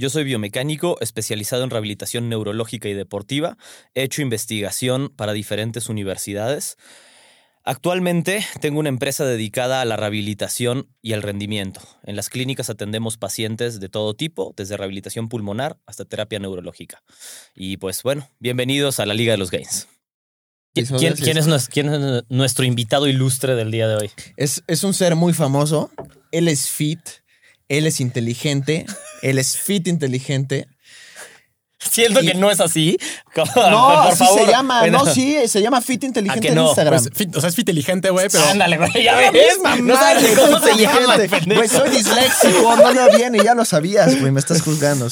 Yo soy biomecánico especializado en rehabilitación neurológica y deportiva. He hecho investigación para diferentes universidades. Actualmente tengo una empresa dedicada a la rehabilitación y al rendimiento. En las clínicas atendemos pacientes de todo tipo, desde rehabilitación pulmonar hasta terapia neurológica. Y pues bueno, bienvenidos a la Liga de los Gains. ¿Qui- ¿Quién, quién es, nues- quién es nuestro invitado ilustre del día de hoy? Es, es un ser muy famoso. Él es fit. Él es inteligente. Él es fit inteligente. Siento que no es así. No, por así favor. se llama. Bueno, No, sí, se llama fit inteligente que en? Instagram. Pues, fit- o sea, es fiteligente, güey, pero. Ándale, güey, ya ves. misma No sabes ni cómo fit se llama, inteligente. Güey, soy disléxico. No me viene, ya lo sabías, güey. Me estás juzgando.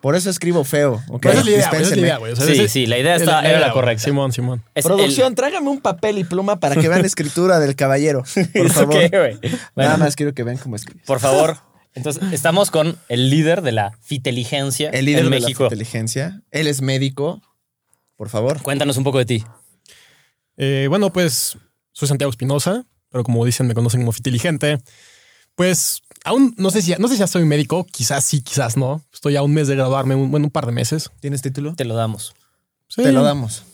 Por eso escribo feo. ¿ok? Pero esa es la idea, güey, esa es la Dispénseme. idea, güey. O sea, Sí, sí, la idea está- era la correcta. Simón, Simón. Es Producción, tráigame un papel y pluma para que vean la escritura del caballero. Por ¿Eso favor. Nada Bueno, más quiero que vean cómo escribes. Por favor. Entonces, estamos con el líder de la fiteligencia El líder en de México. la inteligencia. Él es médico. Por favor. Cuéntanos un poco de ti. Eh, bueno, pues soy Santiago Espinosa, pero como dicen, me conocen como fiteligente. Pues aún no sé si no sé si ya soy médico, quizás sí, quizás no. Estoy a un mes de graduarme, un, bueno, un par de meses. ¿Tienes título? Te lo damos. Sí. Te lo damos.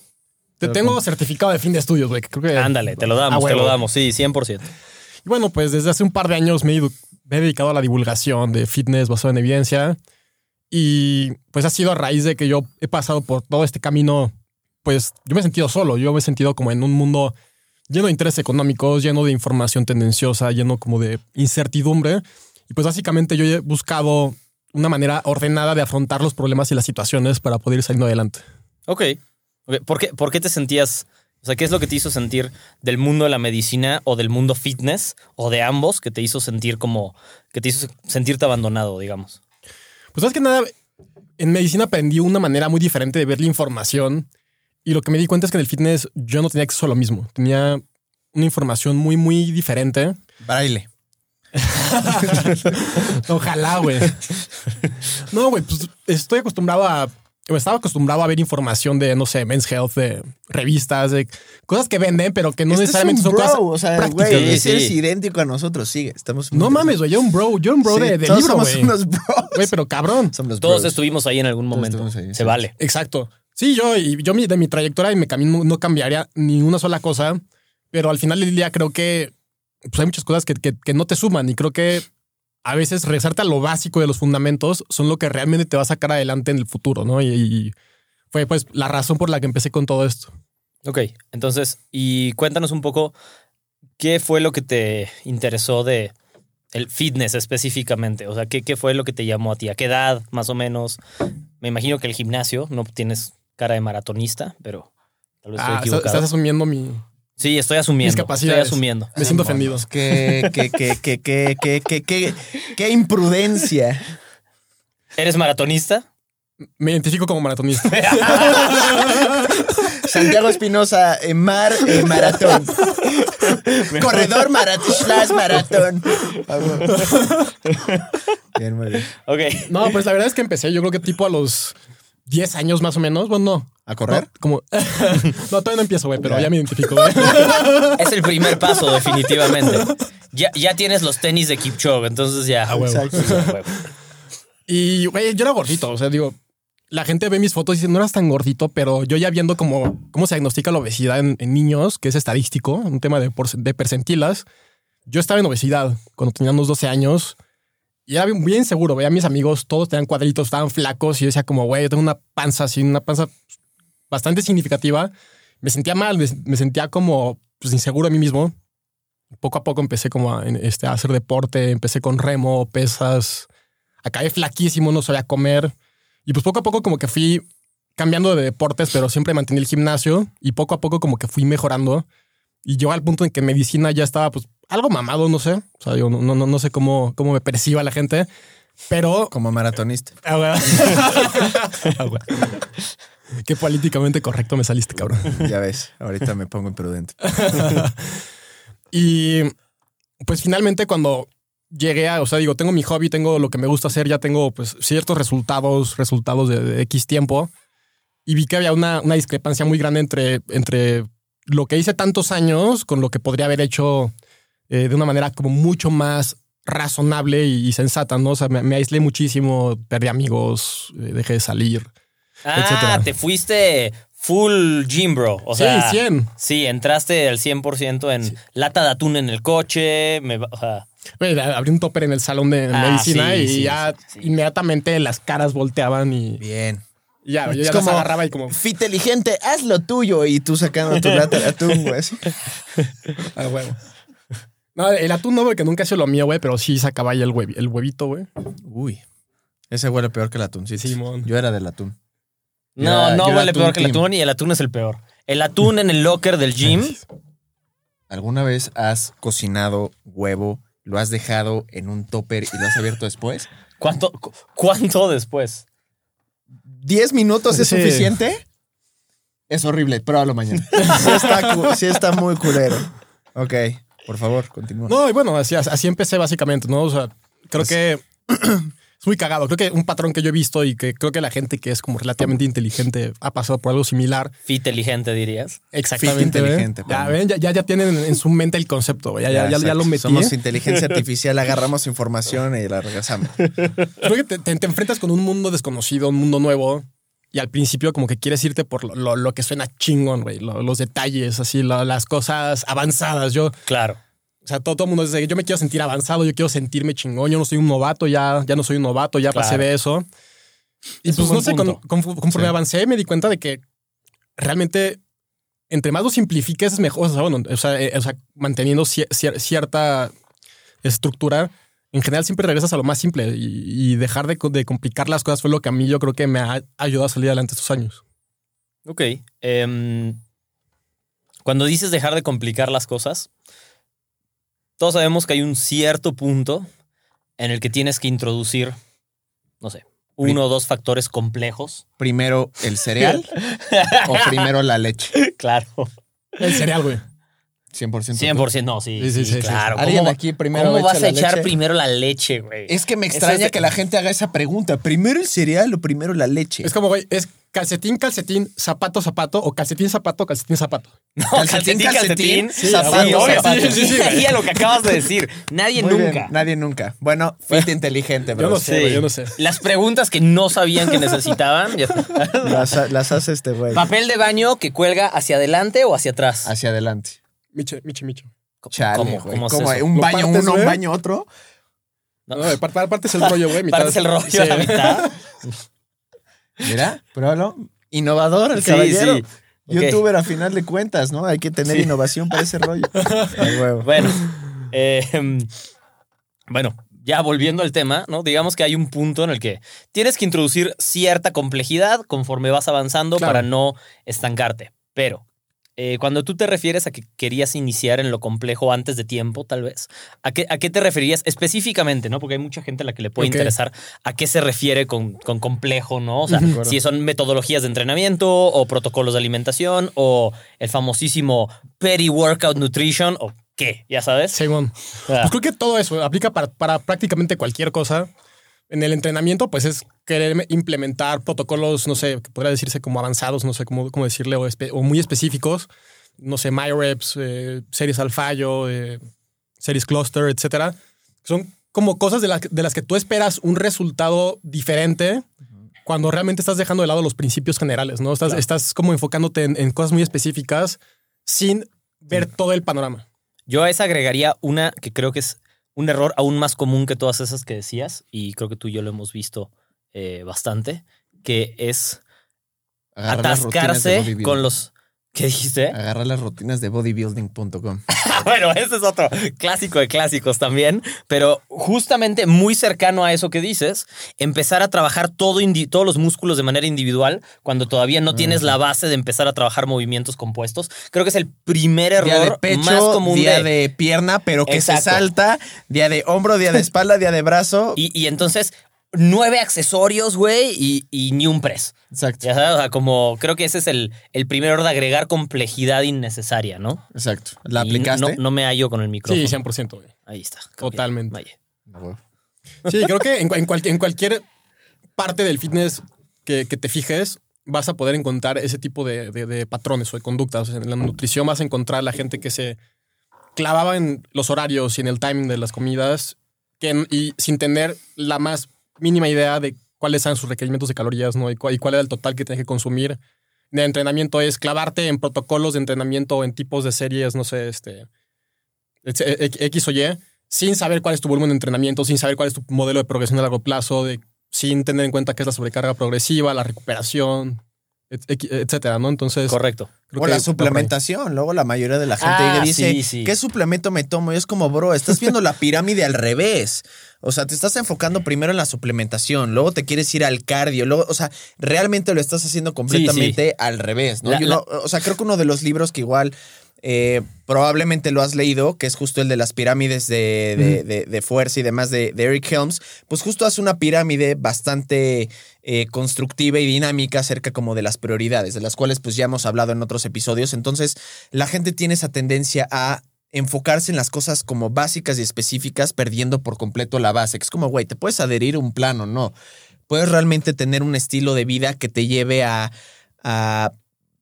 Te- tengo certificado de fin de estudios, güey. que Creo que Ándale, te lo damos, Ah, te lo damos. Sí, 100%. Y bueno, pues desde hace un par de años me he, me he dedicado a la divulgación de fitness basado en evidencia. Y pues ha sido a raíz de que yo he pasado por todo este camino, pues yo me he sentido solo, yo me he sentido como en un mundo lleno de intereses económicos, lleno de información tendenciosa, lleno como de incertidumbre. Y pues básicamente yo he buscado una manera ordenada de afrontar los problemas y las situaciones para poder ir saliendo adelante. Ok. Ok, ¿Por, qué, ¿Por qué te sentías... O sea, ¿qué es lo que te hizo sentir del mundo de la medicina o del mundo fitness o de ambos que te hizo sentir como... que te hizo sentirte abandonado, digamos? Pues sabes que nada, en medicina aprendí una manera muy diferente de ver la información y lo que me di cuenta es que en el fitness yo no tenía acceso a lo mismo. Tenía una información muy, muy diferente. Braille. Ojalá, güey. No, güey, pues estoy acostumbrado a... Estaba acostumbrado a ver información de, no sé, Men's Health, de revistas, de cosas que venden, pero que no Este es necesariamente un son bro, cosas o sea, prácticas. güey, Sí, ese sí. es idéntico a nosotros. Sigue, estamos No mames, güey, yo un bro, yo un bro Sí, de, de todos libro, somos unos bros. Güey, pero cabrón. Somos Todos bros. estuvimos ahí en algún momento. ahí, Se sí. vale. Exacto. Sí, yo, y yo de mi trayectoria y mi camino no cambiaría ni una sola cosa, pero al final del día creo que pues hay muchas cosas que, que- que no te suman y creo que a veces regresarte a lo básico de los fundamentos son lo que realmente te va a sacar adelante en el futuro, ¿no? Y, y fue pues la razón por la que empecé con todo esto. Ok, entonces, y cuéntanos un poco qué fue lo que te interesó de el fitness específicamente. O sea, ¿qué, qué fue lo que te llamó a ti? ¿A qué edad, más o menos? Me imagino que el gimnasio, no tienes cara de maratonista, pero tal vez estoy Ah, equivocado. estás asumiendo mi... Sí, estoy asumiendo. Estoy asumiendo. Me siento ofendido. Qué, qué, qué, qué, qué, qué, qué, qué, qué imprudencia. ¿Eres maratonista? Me identifico como maratonista. Santiago Espinosa, eh, mar, eh, maratón. Corredor maratón, slash maratón. Bueno. Bien, muy bien. Ok. No, pues la verdad es que empecé, yo creo que tipo a los 10 años más o menos. Bueno, no. ¿A correr? No, como... no, todavía no empiezo, güey, pero Ya. ya me identifico, güey. Es el primer paso, definitivamente. Ya, ya tienes los tenis de Kipchoge, entonces ya. A huevo. Exacto. Huevo. Y, güey, yo era gordito. O sea, digo, la gente ve mis fotos y dice, no eras tan gordito, pero yo ya viendo cómo, cómo se diagnostica la obesidad en, en niños, que es estadístico, un tema de, por- de percentilas. Yo estaba en obesidad cuando tenía unos 12 años y era bien, bien seguro. Veía a mis amigos, todos tenían cuadritos, estaban flacos y yo decía como, güey, yo tengo una panza así, una panza bastante significativa. Me sentía mal, me, sentía como pues, inseguro de mí mismo. Poco a poco empecé como a, este, a hacer deporte, empecé con remo, pesas, acabé flaquísimo, no sabía comer. Y pues poco a poco como que fui cambiando de deportes, pero siempre mantenía el gimnasio y poco a poco como que fui mejorando. Y llegó al punto en que medicina ya estaba pues algo mamado, no sé. O sea, yo no, no, no sé cómo, cómo me perciba la gente. Pero Como maratonista. Ah. Ah. Qué políticamente correcto me saliste, cabrón. Ya ves, ahorita me pongo imprudente. Y pues finalmente cuando llegué a, o sea, digo, tengo mi hobby, tengo lo que me gusta hacer, ya tengo pues ciertos resultados, resultados de, de X tiempo. Y vi que había una, una discrepancia muy grande entre, entre lo que hice tantos años con lo que podría haber hecho eh, de una manera como mucho más razonable y, y sensata, ¿no? O sea, me, me aislé muchísimo, perdí amigos, eh, dejé de salir. Ah, etcétera. te fuiste full gym, bro. O Sí, sea, 100. Sí, entraste al 100% en lata de atún en el coche. Me, va- o sea, Güey, abrí un topper en el salón de Ah, medicina sí, y sí, ya sí, sí. inmediatamente las caras volteaban y Bien. Y ya, yo ya como- las agarraba y como, Fiteligente, haz lo tuyo. Y tú sacando tu lata de atún, güey. ah, huevo. No, el atún no, porque nunca ha sido lo mío, güey, pero sí sacaba ahí el, huevi- el huevito, güey. Uy. Ese huele peor que el atún, sí. Simón. Yo era del atún. Yo no, era- no huele peor que el atún y el atún es el peor. El atún en el locker del gym. ¿Alguna vez has cocinado huevo, lo has dejado en un topper y lo has abierto después? ¿Cuánto, cu- ¿Cuánto después? ¿10 minutos es Sí. suficiente? Es horrible, pruébalo mañana. sí, está, sí está muy culero. Ok, por favor, continúa. No, y bueno, así, así empecé básicamente, ¿no? O sea, creo que es muy cagado. Creo que un patrón que yo he visto y que creo que la gente que es como relativamente inteligente ha pasado por algo similar. Inteligente, dirías. Exactamente. inteligente, Ya Pablo. ven, ya, ya, ya tienen en su mente el concepto. Ya, ya, ya, ya lo metí. Somos inteligencia artificial, agarramos información y la regresamos. Creo que te, te- te enfrentas con un mundo desconocido, un mundo nuevo. Y al principio como que quieres irte por lo, lo- lo que suena chingón, güey. lo- los detalles, así, lo- las cosas avanzadas. Yo, Claro. O sea, todo, todo el mundo dice, yo me quiero sentir avanzado, yo quiero sentirme chingón. Yo no soy un novato, ya, ya no soy un novato, ya pasé Claro. de eso. Y Es pues no sé, con- punto. con- conforme Sí. avancé me di cuenta de que realmente entre más lo simplifiques es mejor. O sea, bueno, o sea, eh, o sea, manteniendo cier- cier- cierta estructura, en general siempre regresas a lo más simple y, y dejar de complicar las cosas fue lo que a mí yo creo que me ha ayudado a salir adelante estos años. Ok. em, cuando dices dejar de complicar las cosas, todos sabemos que hay un cierto punto en el que tienes que introducir, no sé, uno o dos factores complejos. ¿Primero el cereal o primero la leche? Claro. El cereal, güey. 100%. 100%, no, sí. Sí, sí, sí, sí, sí. claro. ¿Cómo, ¿Alguien aquí primero cómo vas a echar leche? primero la leche, güey? Es que me extraña es de- que la gente haga esa pregunta. ¿Primero el cereal o primero la leche? Es como, güey, es calcetín, calcetín, zapato, zapato o calcetín, zapato, calcetín, zapato. No, calcetín, calcetín, Sí, zapato, sí, zapato. Sí, a lo que acabas de decir. Nadie Muy bien, nunca. Nadie nunca. Bueno, fit inteligente, bro. Yo no sé, yo no sé. Las preguntas que no sabían que necesitaban. Las, las hace este güey. Papel de baño que cuelga hacia adelante o hacia atrás. Hacia adelante. Miche, miche, micho. Chale, ¿Cómo, cómo es Como eso? un ¿Lo baño partes, uno, un baño otro. No. No, par- par- parte es el rollo, güey. Partes el rollo Sí. a la mitad. Mira, pruébalo. Innovador el Sí, caballero. sí. Youtuber a final de cuentas, ¿no? Hay que tener Sí. innovación para ese rollo. Bueno, eh, bueno, ya volviendo al tema, ¿no? Digamos que hay un punto en el que tienes que introducir cierta complejidad conforme vas avanzando Claro. para no estancarte. Pero eh, cuando tú te refieres a que querías iniciar en lo complejo antes de tiempo, tal vez, ¿a qué, a qué te referías específicamente, no? Porque hay mucha gente a la que le puede interesar a qué se refiere con, con complejo, ¿no? O sea, si son metodologías de entrenamiento o protocolos de alimentación o el famosísimo peri-workout nutrition o qué, ya sabes. Ah. Pues creo que todo eso aplica para, para prácticamente cualquier cosa. En el entrenamiento, pues es querer implementar protocolos, no sé, que podría decirse como avanzados, no sé cómo, cómo decirle, o, muy específicos. No sé, MyReps, eh, series al fallo, eh, series cluster, etcétera. Son como cosas de, las de las que tú esperas un resultado diferente cuando realmente estás dejando de lado los principios generales, ¿no? Estás, Claro. estás como enfocándote en, en cosas muy específicas sin ver todo el panorama. Yo a esa agregaría una que creo que es un error aún más común que todas esas que decías, y creo que tú y yo lo hemos visto eh, bastante, que es Agarrar atascarse con los... ¿Qué dijiste? Agarrar las rutinas de bodybuilding.com. bueno, ese es otro clásico de clásicos también, pero justamente muy cercano a eso que dices, empezar a trabajar todo todos los músculos de manera individual cuando todavía no tienes la base de empezar a trabajar movimientos compuestos. Creo que es el primer Día de error pecho, más común día de- de pierna, pero que se salta. Día de hombro, día de espalda, día de brazo. Y, y entonces, nueve accesorios, güey, y, y ni un press. Exacto. Ya sabes, o sea, como creo que ese es el, el primer orden de agregar complejidad innecesaria, ¿no? Exacto. ¿La Y aplicaste? No, no me hallo con el micrófono. Sí, 100%. güey. Ahí está. Totalmente. Vaya. Sí, creo que en, en cual- en cualquier parte del fitness que, que te fijes, vas a poder encontrar ese tipo de, de- de patrones o de conductas. En la nutrición vas a encontrar la gente que se clavaba en los horarios y en el timing de las comidas que, y sin tener la más mínima idea de cuáles eran sus requerimientos de calorías ¿no? y, cuál, y cuál era el total que tienes que consumir. De entrenamiento es clavarte en protocolos de entrenamiento, en tipos de series, no sé, este, X X o Y, sin saber cuál es tu volumen de entrenamiento, sin saber cuál es tu modelo de progresión a largo plazo, de, sin tener en cuenta qué es la sobrecarga progresiva, la recuperación, etcétera, ¿no? Entonces, Correcto. creo O que la suplementación. Luego la mayoría de la gente Ah, dice, sí, sí. ¿qué suplemento me tomo? Y es como, bro, estás viendo la pirámide al revés. O sea, te estás enfocando primero en la suplementación, luego te quieres ir al cardio, luego, o sea, realmente lo estás haciendo completamente al revés, ¿no? La- o sea, creo que uno de los libros que igual eh, probablemente lo has leído, que es justo el de las pirámides de, de- de- de fuerza y demás de, de Eric Helms, pues justo hace una pirámide bastante eh, constructiva y dinámica acerca como de las prioridades, de las cuales pues ya hemos hablado en otros episodios. Entonces, la gente tiene esa tendencia a enfocarse en las cosas como básicas y específicas, perdiendo por completo la base. Es como, güey, te puedes adherir a un plan o no. Puedes realmente tener un estilo de vida que te lleve a, a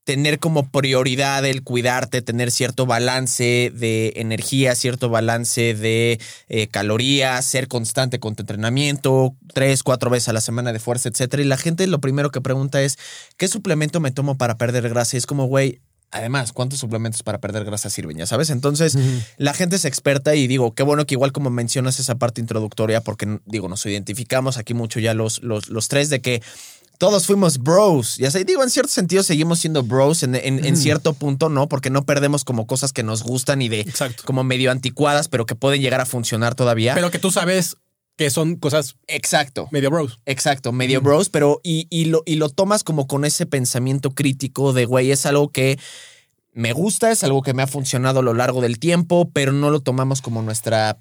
tener como prioridad el cuidarte, tener cierto balance de energía, cierto balance de eh, calorías, ser constante con tu entrenamiento, tres, cuatro veces a la semana de fuerza, etcétera. Y la gente lo primero que pregunta es, ¿qué suplemento me tomo para perder grasa? Y es como, güey, además, ¿cuántos suplementos para perder grasa sirven? Ya sabes. Entonces, la gente es experta y digo, qué bueno que igual como mencionas esa parte introductoria, porque digo, nos identificamos aquí mucho ya los, los, los tres de que todos fuimos bros. Ya sé, digo, en cierto sentido seguimos siendo bros en, en- en cierto punto, ¿no? Porque no perdemos como cosas que nos gustan y de Exacto. como medio anticuadas, pero que pueden llegar a funcionar todavía. Pero que tú sabes que son cosas Exacto. medio bros. Exacto, medio bros, pero y, y lo, y lo tomas como con ese pensamiento crítico de, güey, es algo que me gusta, es algo que me ha funcionado a lo largo del tiempo, pero no lo tomamos como nuestra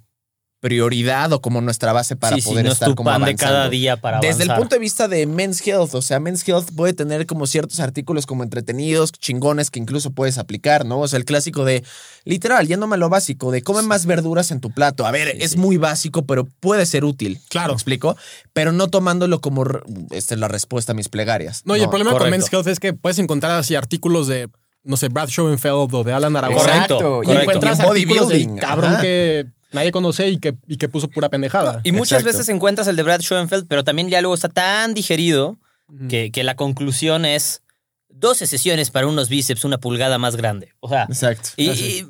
prioridad o como nuestra base para sí, sí, poder no estar es tu como pan de avanzando. cada día para Desde el punto de vista de Men's Health, o sea, Men's Health puede tener como ciertos artículos como entretenidos, chingones que incluso puedes aplicar, ¿no? O sea, el clásico de, literal, yéndome a lo básico, de come más verduras en tu plato. A ver, Sí, es sí. muy básico, pero puede ser útil. Claro. ¿Me explico? Pero no tomándolo como, esta es la respuesta a mis plegarias. No, y el problema con. Men's Health es que puedes encontrar así artículos de, no sé, Brad Schoenfeld o de Alan Aragón. Correcto, Exacto. Y encuentras Y en artículos del bodybuilding, cabrón ajá. que nadie conoce y que, y que puso pura pendejada. Y muchas Exacto. veces encuentras el de Brad Schoenfeld, pero también ya luego está tan digerido que, que la conclusión es 12 sesiones para unos bíceps, una pulgada más grande. O sea, Exacto. y, y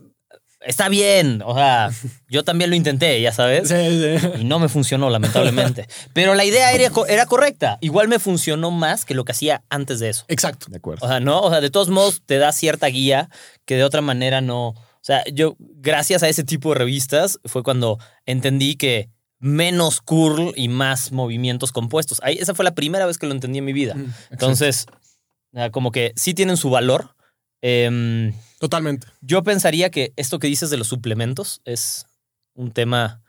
está bien. O sea, yo también lo intenté, ya sabes. Sí, sí. Y no me funcionó, lamentablemente. Pero la idea era, era correcta. Igual me funcionó más que lo que hacía antes de eso. Exacto. De acuerdo. O sea, no, o sea, de todos modos te da cierta guía que de otra manera no. O sea, yo, gracias a ese tipo de revistas, fue cuando entendí que menos curl y más movimientos compuestos. Ahí, esa fue la primera vez que lo entendí en mi vida. Mm, Entonces, como que sí tienen su valor. Em, Totalmente. yo pensaría que esto que dices de los suplementos es un tema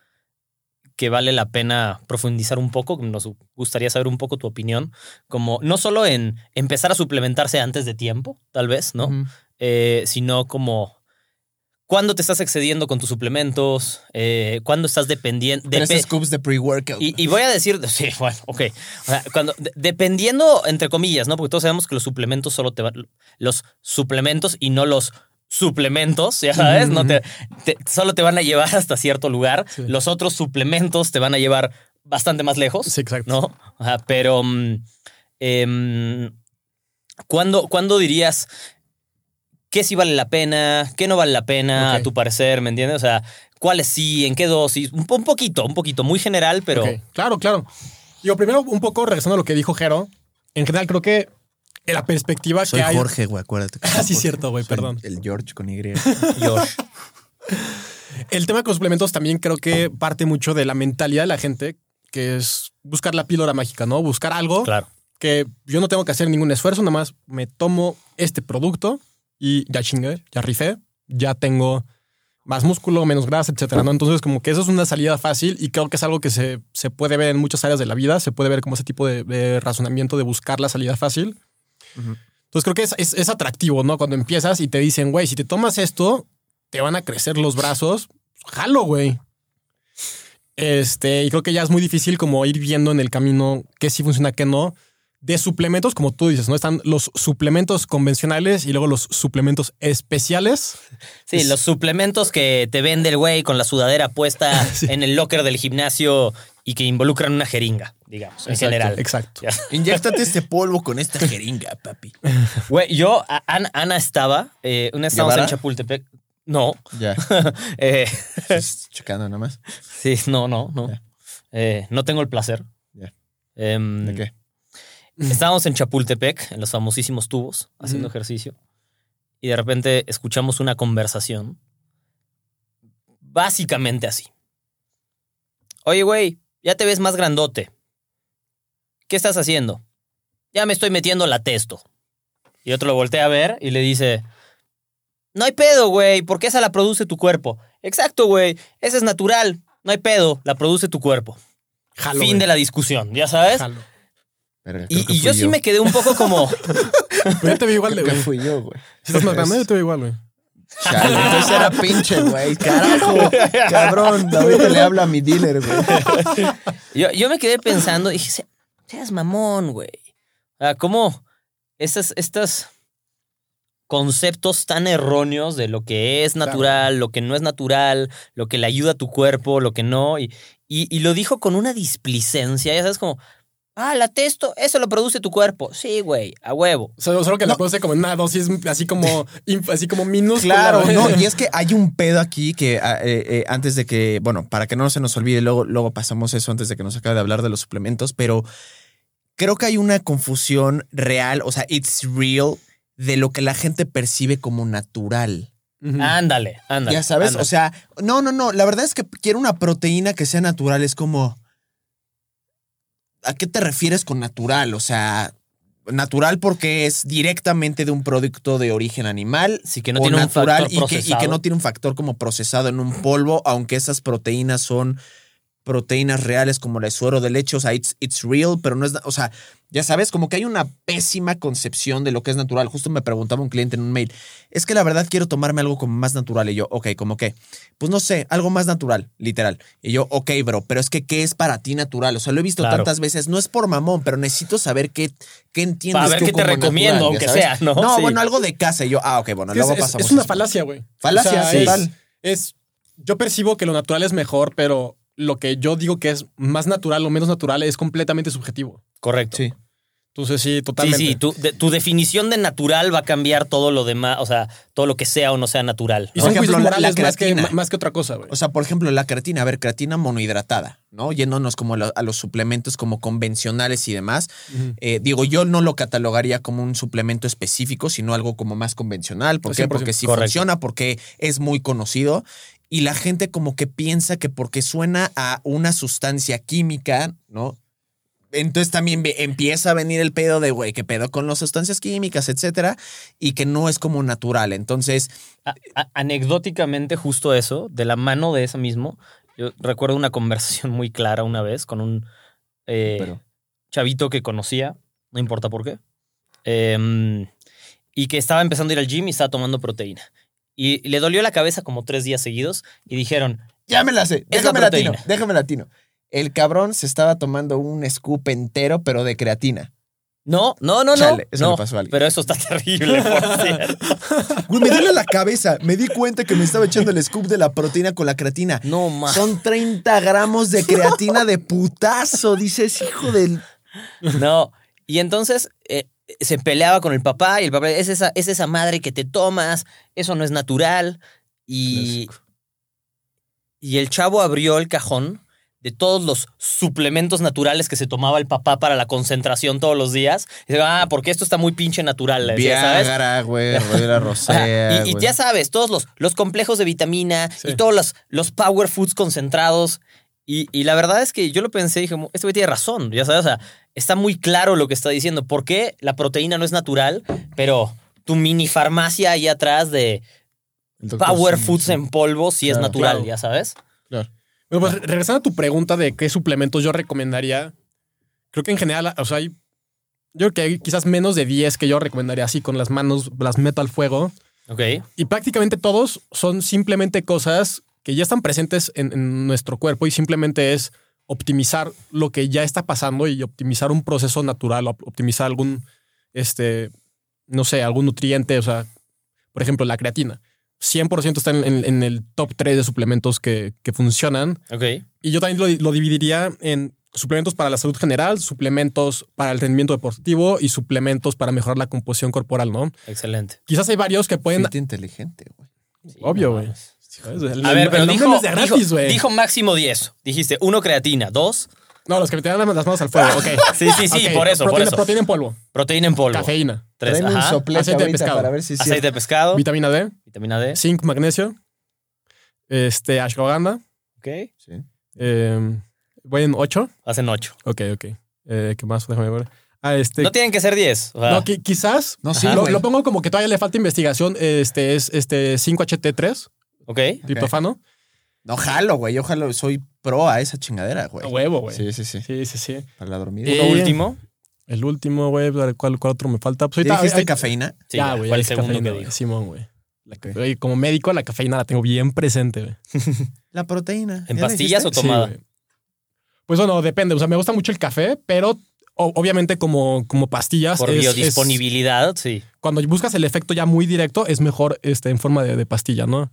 que vale la pena profundizar un poco. Nos gustaría saber un poco tu opinión, como no solo en empezar a suplementarse antes de tiempo, tal vez, ¿no? Eh, sino como cuándo te estás excediendo con tus suplementos, eh, cuándo estás dependiendo. Tres scoops de pre-workout. Y, y voy a decir, sí, bueno, ok. O sea, cuando, de- dependiendo, entre comillas, ¿no? Porque todos sabemos que los suplementos solo te van, los suplementos y no los suplementos, ya sabes, no te, te- solo te van a llevar hasta cierto lugar. Sí. Los otros suplementos te van a llevar bastante más lejos, Sí, exacto. ¿no? O sea, pero, em, ¿cuándo, cuándo dirías qué sí vale la pena, qué no vale la pena, a tu parecer, ¿me entiendes? O sea, ¿cuáles sí, en qué dosis? Un, po- un poquito, un poquito, muy general, pero... Claro, claro. Yo primero, un poco regresando a lo que dijo Jero. En general, creo que la perspectiva Soy que hay. Jorge, güey, acuérdate. que Ah, sí, cierto, güey, perdón. El George con Y. Josh. El tema con los suplementos también creo que parte mucho de la mentalidad de la gente, que es buscar la píldora mágica, ¿no? Buscar algo Claro. que yo no tengo que hacer ningún esfuerzo, nada más me tomo este producto y ya chingué, ya rifé, ya tengo más músculo, menos grasa, etcétera, ¿no? Entonces, como que eso es una salida fácil y creo que es algo que se, se puede ver en muchas áreas de la vida. Se puede ver como ese tipo de, de razonamiento de buscar la salida fácil. Entonces, creo que es, es, es atractivo, ¿no? Cuando empiezas y te dicen, güey, si te tomas esto, te van a crecer los brazos. Jalo, güey. Este, y creo que ya es muy difícil como ir viendo en el camino qué sí funciona, qué no. De suplementos, como tú dices, ¿no? Están los suplementos convencionales y luego los suplementos especiales. Sí, los suplementos que te vende el güey con la sudadera puesta Sí. en el locker del gimnasio y que involucran una jeringa, digamos, en general. Exacto. Ya. Inyéctate este polvo con esta jeringa, papi. Güey, yo, Ana, Ana estaba, eh, una estábamos en ¿Guevara? Chapultepec. No. Ya. Eh, Estás checando nomás. sí, no, no, no. Eh, no tengo el placer. Ya. Em, ¿De qué? Estábamos en Chapultepec, en los famosísimos tubos, haciendo ejercicio, y de repente escuchamos una conversación básicamente así. Oye, güey, ya te ves más grandote. ¿Qué estás haciendo? Ya me estoy metiendo la testo. Y otro lo voltea a ver y le dice, no hay pedo, güey, porque esa la produce tu cuerpo. Exacto, güey, esa es natural. No hay pedo, la produce tu cuerpo. Jalo, fin de la discusión, ¿ya sabes? Jalo. Verga, Y, yo sí me quedé un poco como... Pero yo te veo igual güey. fui yo, güey. Si estás más grande, yo te veo igual, güey. Chale, entonces era pinche, güey. Carajo. Cabrón, ahorita le habla a mi dealer, güey. Yo, yo me quedé pensando y dije, "Se- seas mamón, güey. O sea, ¿cómo estas, estos conceptos tan erróneos de lo que es natural, lo que no es natural, lo que le ayuda a tu cuerpo, lo que no? Y, y, y lo dijo con una displicencia, ya sabes, como, ah, la testo, eso lo produce tu cuerpo. Sí, güey, a huevo. Solo, solo que la produce como en una dosis así como, así como minúscula. Claro, no, y es que hay un pedo aquí que ah, eh, eh, antes de que, bueno, para que no se nos olvide, luego, luego pasamos eso antes de que nos acabe de hablar de los suplementos, pero creo que hay una confusión real, o sea, it's real, de lo que la gente percibe como natural. Ándale, ándale. Ya sabes, ándale. o sea, no, no, no, la verdad es que quiero una proteína que sea natural, es como... ¿A qué te refieres con natural? O sea, natural porque es directamente de un producto de origen animal. Sí, que no o tiene un factor y que, y que procesado. no tiene un factor como procesado en un polvo, aunque esas proteínas son proteínas reales como el suero de leche, o sea, it's, it's real, pero no es, o sea, ya sabes, como que hay una pésima concepción de lo que es natural. Justo me preguntaba un cliente en un mail, es que la verdad quiero tomarme algo como más natural. Y yo, ok, ¿como qué? Pues no sé, algo más natural, literal. Y yo, ok, bro, pero es que ¿qué es para ti natural? O sea, lo he visto Claro. tantas veces, no es por mamón, pero necesito saber qué, qué entiendes Para ver tú qué te como recomiendo, natural, aunque sea, ¿no? No, Sí. bueno, algo de casa. Y yo, ah, ok, bueno, Es, luego es- pasamos. es una eso. falacia, güey. Falacia, O sea, sí. es, Total. es- yo percibo que lo natural es mejor, pero lo que yo digo que es más natural o menos natural es completamente subjetivo. Correcto. Sí. Entonces sí, Sí, totalmente. sí, tu, de- tu definición de natural va a cambiar todo lo demás, o sea, todo lo que sea o no sea natural. Y ¿no? son Por ejemplo, juicios la- más, que, creatina. más que otra cosa, güey. O sea, por ejemplo, la creatina, a ver, creatina monohidratada, ¿no? Yéndonos como a lo- a los suplementos como convencionales y demás. Eh, digo, yo no lo catalogaría como un suplemento específico, sino algo como más convencional. ¿Por qué? 100%. Porque sí Correcto. funciona, porque es muy conocido. Y la gente como que piensa que porque suena a una sustancia química, ¿no? Entonces también empieza a venir el pedo de, güey, ¿qué pedo con las sustancias químicas, etcétera? Y que no es como natural. Entonces, A- a- anecdóticamente, justo eso, de la mano de eso mismo, yo recuerdo una conversación muy clara una vez con un eh, Pero- chavito que conocía, no importa por qué, em, y que estaba empezando a ir al gym y estaba tomando proteína. Y, le dolió la cabeza como tres días seguidos y dijeron, Ya me la sé. Es la Déjame latino. Déjame latino. El cabrón se estaba tomando un scoop entero, pero de creatina. no, no, no, no, eso no, le pasó a alguien. pero eso está terrible. Güey, me duele la cabeza. Me di cuenta que me estaba echando el scoop de la proteína con la creatina. No, más. Son 30 gramos de creatina de putazo. Dices, hijo del. No. Y entonces eh, se peleaba con el papá y el papá, es esa, es esa madre que te tomas, eso no es natural. Y, y el chavo abrió el cajón de todos los suplementos naturales que se tomaba el papá para la concentración todos los días. Y dice, ah, porque esto está muy pinche natural. Viagra, güey, Rosea. y, y ya sabes, todos los, los complejos de vitamina Sí. y todos los, los power foods concentrados. Y, y la verdad es que yo lo pensé y dije, este güey tiene razón, ya sabes, o sea, está muy claro lo que está diciendo. ¿Por qué la proteína no es natural, pero tu mini farmacia ahí atrás de Power Foods sí. en polvo si es natural, Claro. ya sabes. Claro. Bueno, pues regresando a tu pregunta de qué suplementos yo recomendaría, creo que en general, o sea, hay, yo creo que hay quizás menos de 10 que yo recomendaría así con las manos, las meto al fuego. Ok. Y prácticamente todos son simplemente cosas que ya están presentes en, en nuestro cuerpo y simplemente es optimizar lo que ya está pasando y optimizar un proceso natural, op- optimizar algún, este, no sé, algún nutriente, o sea, por ejemplo, la creatina. 100% está en, en- en el top 3 de suplementos que, que funcionan. Ok. Y yo también lo, lo dividiría en suplementos para la salud general, suplementos para el rendimiento deportivo y suplementos para mejorar la composición corporal, ¿no? Excelente. Quizás hay varios que pueden... Fit inteligente, güey. Sí, Obvio, güey. A ver, pero dijo, de dijo, dijo máximo 10. Dijiste uno creatina, dos. No, los que me tiran las manos al fuego, ok. Sí, sí, sí, Ok, por eso, por proteína, eso. Proteína en polvo, Proteína en polvo. cafeína, Tres, ajá. soplete Aceite de pescado. para ver si Aceite de cierto. pescado. vitamina D, Vitamina D. zinc, magnesio, este, ashwagandha. Ok. Sí. Eh, voy en 8. Hacen ocho. Ok, ok. Eh, ¿Qué más? Déjame ver. Ah, este. No tienen que ser 10. O sea, no, qui- quizás. No, sí, lo, lo pongo como que todavía le falta investigación. Este es este 5HT3, ok. triptofano. No, jalo, güey. Yo jalo, soy pro a esa chingadera, güey. A huevo, güey. Sí, sí, sí. Sí, sí, sí. Para la dormida. Eh, Uno último. El último, güey. ¿Cuál, ¿Cuál otro me falta? Pues ¿Ya ahorita- dijiste cafeína? Sí, ya, güey. el segundo cafeína, que. Simón, güey. Como médico, la cafeína la tengo bien presente, güey. La proteína. ¿En ¿Ya la pastillas o tomada? Sí, pues bueno, depende. O sea, me gusta mucho el café, pero o- obviamente como, como pastillas. Por es- es- biodisponibilidad, sí. cuando buscas el efecto ya muy directo, es mejor este, en forma de, de pastilla, ¿no?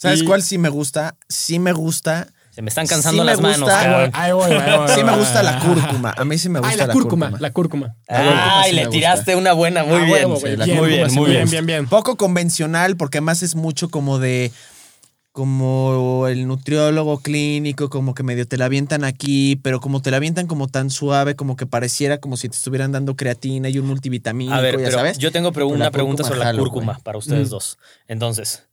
¿Sabes Y- cuál sí me gusta? Sí me gusta. Se me están cansando Sí me las manos. cabrón. Sí me gusta la cúrcuma. A mí sí me gusta Ay, la, cúrcuma, la cúrcuma. cúrcuma Ay, sí le tiraste una buena. Muy Ah, bien. huevo, güey, sí, bien, muy bien, cúrcuma, muy bien. bien, bien. Poco convencional, porque además es mucho como de. Como el nutriólogo clínico, como que medio te la avientan aquí, pero como te la avientan como tan suave, como que pareciera como si te estuvieran dando creatina y un multivitamínico, A ver, ya pero sabes. yo tengo pregu- una pregunta sobre la jalo, cúrcuma para ustedes Mm. dos. Entonces,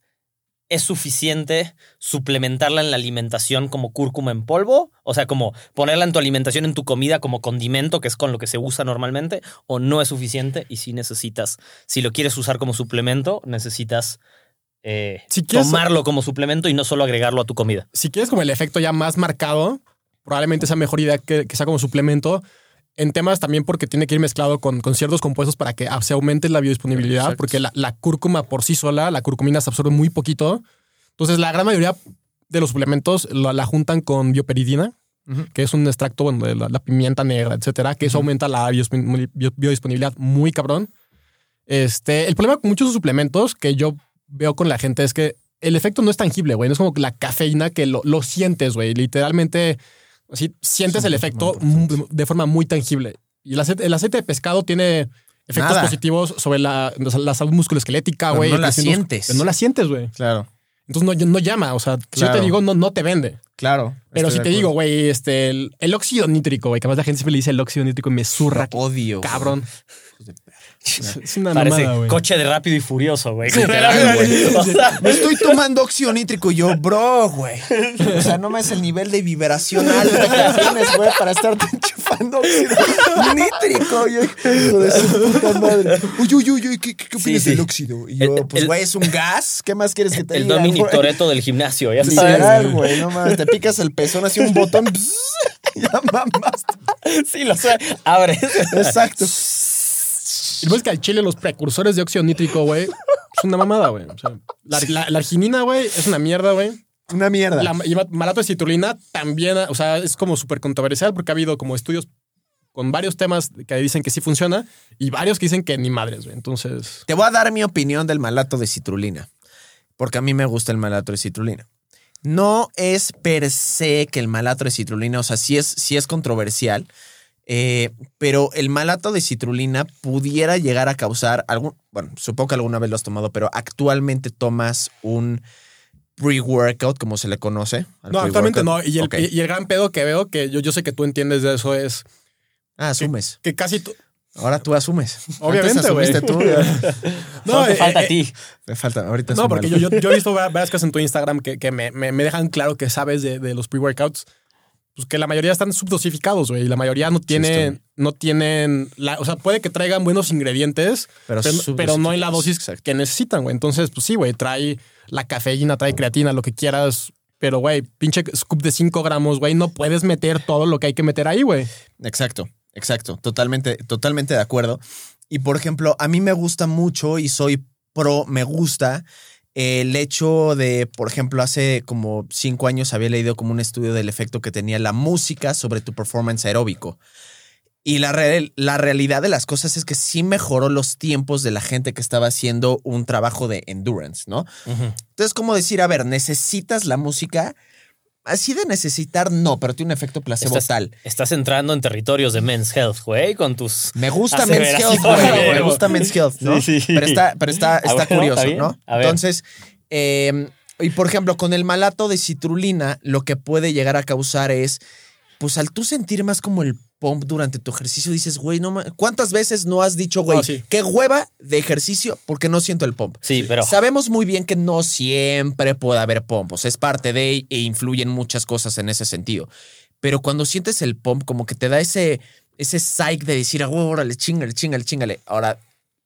¿es suficiente suplementarla en la alimentación como cúrcuma en polvo? O sea, como ponerla en tu alimentación, en tu comida como condimento, que es con lo que se usa normalmente, o no es suficiente y si necesitas, si lo quieres usar como suplemento, necesitas eh, Si quieres- tomarlo como suplemento y no solo agregarlo a tu comida. Si quieres como el efecto ya más marcado, probablemente sea mejor idea que, que sea como suplemento. En temas también porque tiene que ir mezclado con, con ciertos compuestos para que se aumente la biodisponibilidad, Exacto. porque la, la cúrcuma por sí sola, la curcumina se absorbe muy poquito. Entonces, la gran mayoría de los suplementos la, la juntan con bioperidina, que es un extracto bueno, de la, la pimienta negra, etcétera, que eso aumenta la biodisponibilidad muy cabrón. Este, el problema con muchos suplementos que yo veo con la gente es que el efecto no es tangible, güey. No es como la cafeína que lo, lo sientes, güey. Literalmente, así sientes el efecto de forma muy tangible. Y el aceite, el aceite de pescado tiene efectos Nada. positivos sobre la, la salud musculoesquelética, güey. no la sientes. pero no la sientes, güey. Claro, Entonces no, no llama. O sea, si yo te digo, no, no te vende. claro. Pero si te digo, güey, este, el, el óxido nítrico, güey, que más la gente siempre le dice el óxido nítrico y me zurra, Lo odio. cabrón. Es una Parece mamada, güey. coche de rápido y furioso, güey. Literal, güey. O sea, Me estoy tomando óxido nítrico y yo, bro, güey. O sea, no me es el nivel de vibración alto que tienes, güey, para estarte enchufando óxido nítrico. Yo, hijo de su puta madre. Uy, uy, uy, uy, ¿qué, qué, qué Sí, opinas sí. del óxido? Y yo, El- pues, el- güey, es un gas. ¿Qué más quieres que te el diga? Dominic güey? Toretto del gimnasio, ya sabes. Literal, güey, no mames. Te picas el pezón así un botón. ya mamaste. Sí, lo sé. Abres. Exacto. Y luego es que al chile los precursores de óxido nítrico, güey, es una mamada, güey. O sea, la, la- la arginina, güey, es una mierda, güey. Una mierda. La y ma- malato de citrulina también, o sea, es como súper controversial porque ha habido como estudios con varios temas que dicen que sí funciona y varios que dicen que ni madres, güey. Entonces, Te voy a dar mi opinión del malato de citrulina, porque a mí me gusta el malato de citrulina. No es per se que el malato de citrulina, o sea, sí es, sí es controversial, eh, pero el malato de citrulina pudiera llegar a causar algún, bueno, supongo que alguna vez lo has tomado, pero actualmente tomas un pre-workout, como se le conoce. no, actualmente no. Y el, Ok. y- y el gran pedo que veo, que yo, yo sé que tú entiendes de eso, es Ah, asumes. que casi tú. Ahora tú asumes. Obviamente, güey. tú. No, te eh, falta eh, a ti. Me falta, ahorita No, porque yo, asúmalo. yo, yo he visto va- varias cosas en tu Instagram que, que me, me- me dejan claro que sabes de, de los pre-workouts. Pues que la mayoría están subdosificados, güey. Y la mayoría no tienen, no tienen, la, o sea, puede que traigan buenos ingredientes, Pero pero, pero no en la dosis exacto. que necesitan, güey. Entonces, pues sí, güey, trae la cafeína, trae creatina, lo que quieras. Pero, güey, pinche scoop de 5 gramos, güey, no puedes meter todo lo que hay que meter ahí, güey. Exacto, exacto. Totalmente, totalmente de acuerdo. Y por ejemplo, a mí me gusta mucho y soy pro, me gusta el hecho de, por ejemplo, hace como cinco años había leído como un estudio del efecto que tenía la música sobre tu performance aeróbico. Y la, la realidad de las cosas es que sí mejoró los tiempos de la gente que estaba haciendo un trabajo de endurance, ¿no? Entonces, como decir, a ver, necesitas la música. Así de necesitar, no, pero tiene un efecto placebo Estás, tal. estás entrando en territorios de men's health, güey, con tus. Me gusta Men's Health, güey. Me gusta Men's Health, ¿no? Sí, sí. Pero está, pero está, Ah, está curioso, está. ¿no? Entonces, eh, y por ejemplo, con el malato de citrulina, lo que puede llegar a causar es, pues al tú sentir más como el pump durante tu ejercicio, dices, güey, no ma- ¿cuántas veces no has dicho, güey, sí. qué hueva de ejercicio porque no siento el pump? Sí, pero. Sabemos muy bien que no siempre puede haber pump, o sea, es parte de e influyen muchas cosas en ese sentido. Pero cuando sientes el pump, como que te da ese, ese psych de decir, ah, órale, chingale, chingale, chingale. Ahora,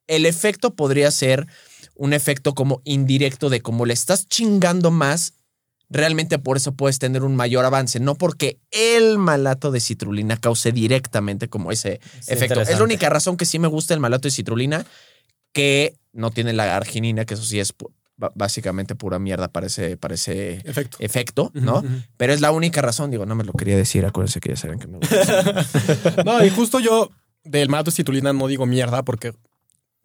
el efecto podría ser un efecto como indirecto de como le estás chingando más, realmente por eso puedes tener un mayor avance, no porque el malato de citrulina cause directamente como ese efecto. Es la única razón que sí me gusta el malato de citrulina, que no tiene la arginina, que eso sí es básicamente pura mierda para ese, para ese Efecto. efecto, ¿no? Pero es la única razón, digo, no me lo quería decir, acuérdense que ya saben que me gusta. No, y justo yo del malato de citrulina no digo mierda porque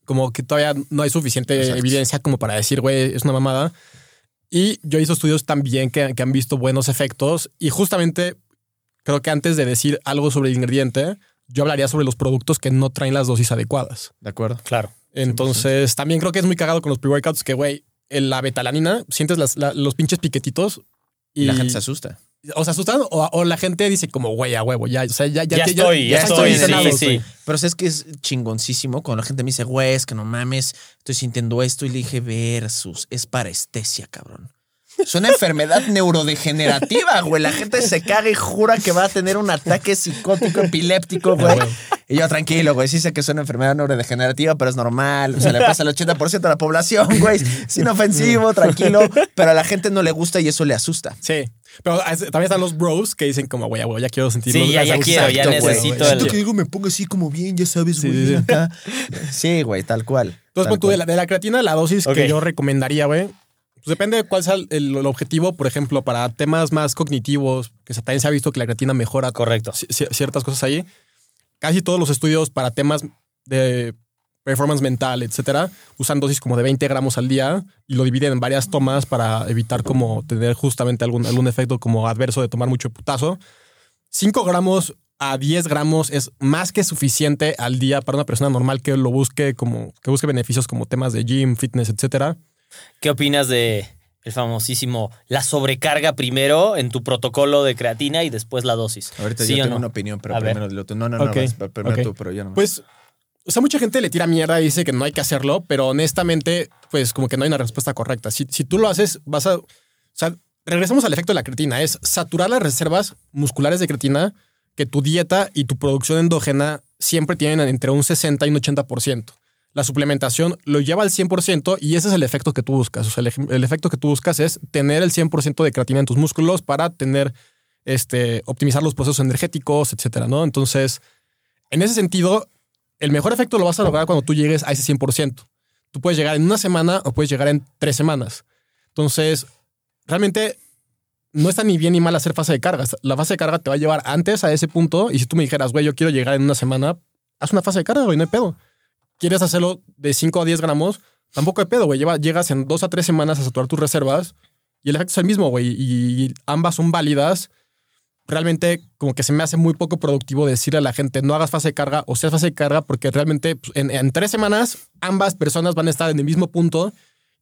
como que todavía no hay suficiente Exacto. evidencia como para decir, güey, es una mamada. Y yo hice estudios también que, que han visto buenos efectos y justamente creo que antes de decir algo sobre el ingrediente, yo hablaría sobre los productos que no traen las dosis adecuadas. ¿De acuerdo? Claro. Entonces, también creo que es muy cagado con los pre-workouts que, güey, en la betalanina sientes las- la- los pinches piquetitos y, Y la gente se asusta. O se asustan o, o la gente dice como, güey, a huevo, ya, o sea, ya, ya, Ya estoy, ya estoy, entrenado, sí, güey. sí. Pero es que es chingoncísimo cuando la gente me dice, güey, es que no mames, estoy sintiendo esto. Y le dije, versus, es parestesia, cabrón. Es una enfermedad neurodegenerativa, güey. La gente se caga y jura que va a tener un ataque psicótico epiléptico, güey. Y yo, tranquilo, güey, sí sé que es una enfermedad neurodegenerativa, pero es normal. O sea, le pasa al 80% de la población, güey. Es inofensivo, tranquilo. Pero a la gente no le gusta y eso le asusta. Sí. Pero también están los bros que dicen como, güey, huevo, ya quiero sentir Sí, ya- ya gases". quiero, ya güey. necesito Siento el- que digo, me pongo así como bien, ya sabes, Sí, güey. sí, sí. acá. Sí, güey, tal cual. Entonces, tal cual. de la, de la creatina, la dosis que yo recomendaría, güey, pues depende de cuál sea el, el objetivo. Por ejemplo, para temas más cognitivos, que también se ha visto que la creatina mejora Correcto. ci- ci- ciertas cosas ahí. Casi todos los estudios para temas de performance mental, etcétera, usan dosis como de 20 gramos al día y lo dividen en varias tomas para evitar como tener justamente algún, algún efecto como adverso de tomar mucho putazo. 5 gramos a 10 gramos es más que suficiente al día para una persona normal que lo busque como que busque beneficios como temas de gym, fitness, etcétera. ¿Qué opinas de el famosísimo la sobrecarga primero en tu protocolo de creatina y después la dosis? Ahorita ¿Sí yo tengo no? una opinión, pero A primero dilo tú. No, no, no, primero tú, pero yo no. Pues, o sea, mucha gente le tira mierda y dice que no hay que hacerlo, pero honestamente, pues como que no hay una respuesta correcta. Si, si tú lo haces, vas a... O sea, regresamos al efecto de la creatina. Es saturar las reservas musculares de creatina que tu dieta y tu producción endógena siempre tienen entre un 60 y un 80%. La suplementación lo lleva al 100% y ese es el efecto que tú buscas. O sea, el, efecto que tú buscas es tener el 100% de creatina en tus músculos para tener, este, optimizar los procesos energéticos, etcétera, ¿no? Entonces, en ese sentido, el mejor efecto lo vas a lograr cuando tú llegues a ese 100%. Tú puedes llegar en una semana o puedes llegar en tres semanas. Entonces, realmente no está ni bien ni mal hacer fase de carga. La fase de carga te va a llevar antes a ese punto. Y si tú me dijeras, güey, yo quiero llegar en una semana, haz una fase de carga, güey, no hay pedo. ¿Quieres hacerlo de 5 a 10 gramos? Tampoco hay pedo, güey. Llegas en dos a tres semanas a saturar tus reservas y el efecto es el mismo, güey. Y ambas son válidas realmente como que se me hace muy poco productivo decirle a la gente no hagas fase de carga o seas fase de carga porque realmente pues, en, en tres semanas ambas personas van a estar en el mismo punto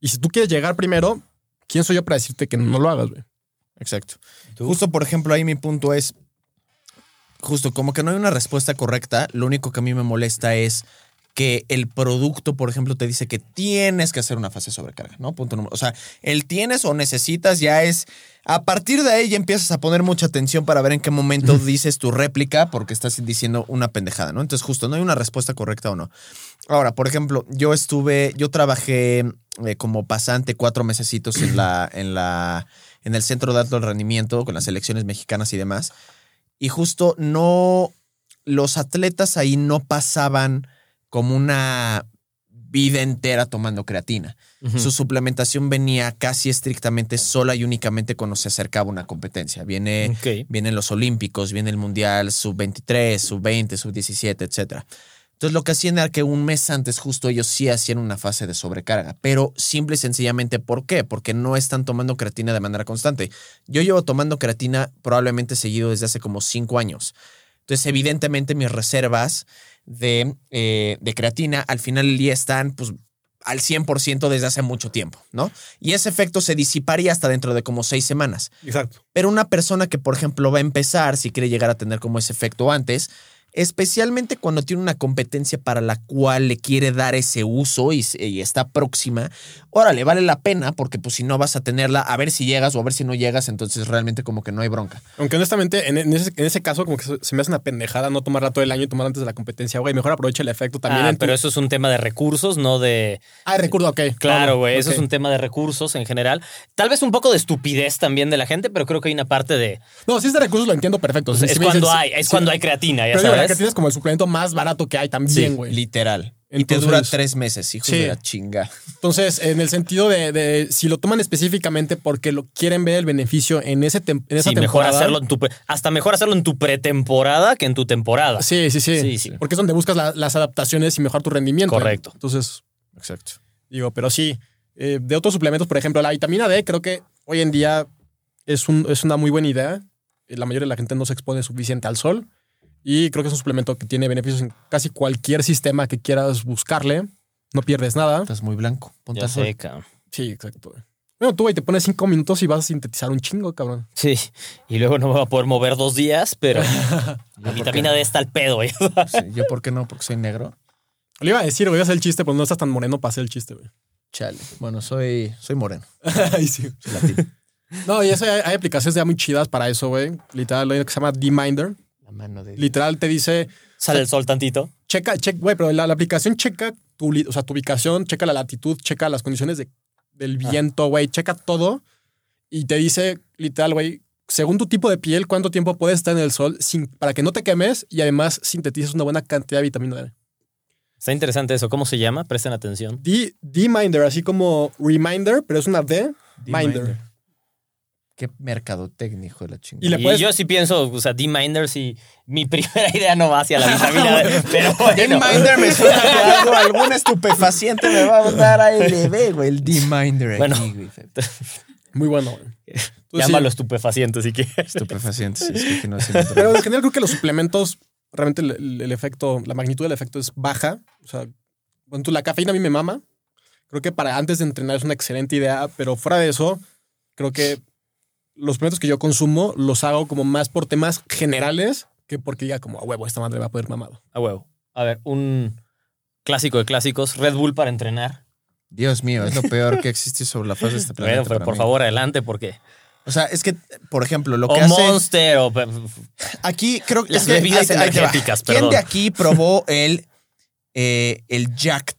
y si tú quieres llegar primero, ¿quién soy yo para decirte que no lo hagas, güey? Exacto. Justo, por ejemplo, ahí mi punto es, justo como que no hay una respuesta correcta, lo único que a mí me molesta es que el producto, por ejemplo, te dice que tienes que hacer una fase de sobrecarga, ¿no? Punto número. O sea, el tienes o necesitas ya es. A partir de ahí ya empiezas a poner mucha atención para ver en qué momento dices tu réplica porque estás diciendo una pendejada, ¿no? Entonces, justo, no hay una respuesta correcta o no. Ahora, por ejemplo, yo estuve, yo trabajé eh, como pasante cuatro mesecitos en la, en la, en el centro de alto rendimiento con las selecciones mexicanas y demás. Y justo no, los atletas ahí no pasaban como una vida entera tomando creatina. Su suplementación venía casi estrictamente sola y únicamente cuando se acercaba una competencia. Viene, vienen los Olímpicos, viene el Mundial sub-23, sub-20, sub-17, etc. Entonces lo que hacían era que un mes antes justo ellos sí hacían una fase de sobrecarga, pero simple y sencillamente ¿por qué? Porque no están tomando creatina de manera constante. Yo llevo tomando creatina probablemente seguido desde hace como cinco años. Entonces evidentemente mis reservas de, eh, de creatina al final del día están pues al 100% desde hace mucho tiempo, ¿no? Y ese efecto se disiparía hasta dentro de como seis semanas. Exacto. Pero una persona que, por ejemplo, va a empezar, si quiere llegar a tener como ese efecto antes, especialmente cuando tiene una competencia para la cual le quiere dar ese uso y, está próxima, órale, vale la pena porque pues si no vas a tenerla, a ver si llegas o a ver si no llegas, entonces realmente como que no hay bronca. Aunque honestamente, en, en ese, en ese caso, como que se, me hace una pendejada no tomarla todo el año y tomarla antes de la competencia, güey. Mejor aprovecha el efecto también. Ah, pero eso es un tema de recursos, no de. Ah, recuerdo, ok. Claro, güey. Eso es un tema de recursos en general. Tal vez un poco de estupidez también de la gente, pero creo que hay una parte de. No, si es de recursos lo entiendo perfecto. Sea, es cuando dices- hay, es sí, cuando hay creatina, ya Pero digo, la sabes. creatina es como el suplemento más barato que hay también, güey. Literal. y te dura tres meses, hijo Sí. de la chinga. Entonces, en el sentido de, de si lo toman específicamente porque lo quieren ver el beneficio en, ese tem- en esa Sí, mejor temporada. hacerlo en tu hasta mejor hacerlo en tu pretemporada que en tu temporada. Sí, sí, sí, Sí, sí. Porque es donde buscas la- las adaptaciones y mejorar tu rendimiento. Correcto. Entonces, Exacto. digo, pero sí. eh, de otros suplementos, por ejemplo, la vitamina D, creo que hoy en día es, un, es una muy buena idea. La mayoría de la gente no se expone suficiente al sol. Y creo que es un suplemento que tiene beneficios en casi cualquier sistema que quieras buscarle. No pierdes nada. Estás muy blanco. Ponte Ya sé, cabrón. Sí, exacto. Bueno, tú, güey, te pones cinco minutos y vas a sintetizar un chingo, cabrón. Sí, y luego no me va a poder mover dos días, pero la vitamina D está al pedo, güey. Sí, ¿Yo por qué no? Porque soy negro. Le iba a decir, güey, iba a hacer el chiste, pero no estás tan moreno para hacer el chiste, güey. Chale. Bueno, soy, soy moreno. Ay, sí. Soy latino. No, y eso hay, hay aplicaciones ya muy chidas para eso, güey. Literal, hay una que se llama D-Minder. La mano de... Literal te dice, Sale el sol tantito. checa, checa, güey, pero la, la aplicación checa tu, li- o sea, tu ubicación, checa la latitud, checa las condiciones de- del viento, güey, checa todo. Y te dice, literal, güey, según tu tipo de piel, cuánto tiempo puedes estar en el sol sin, para que no te quemes y además sintetices una buena cantidad de vitamina D. Está interesante eso. ¿Cómo se llama? Presten atención. D- D-Minder, así como reminder, pero es una D, Minder. Qué mercadotecnia, hijo de la chingada. Y le Y puedes- yo sí pienso, o sea, D-Minder, sí, mi primera idea no va hacia la vitamina D, pero bueno. D-Minder me suena que algo, algún estupefaciente me va a dar ALB, güey. El D-Minder Bueno. aquí, güey. Muy bueno, güey. Entonces, sí. Llámalo estupefaciente si quieres. Estupefaciente, sí, es que no me Pero en general creo que los suplementos, realmente el, el- el efecto, la magnitud del efecto es baja. O sea, bueno, tú, la cafeína a mí me mama. Creo que para antes de entrenar es una excelente idea, pero fuera de eso, creo que los suplementos que yo consumo los hago como más por temas generales que porque diga como a huevo, esta madre va a poder mamado. A huevo. A ver, un clásico de clásicos, Red Bull para entrenar. Dios mío, es lo peor que existe sobre la faz de este planeta. Bueno, pero para por mí. favor, adelante, porque. O sea, es que, por ejemplo, lo O que hace. Monster, o. Aquí creo que. Las es que bebidas va. energéticas, ¿Quién perdón. de aquí probó el, eh, el Jacked?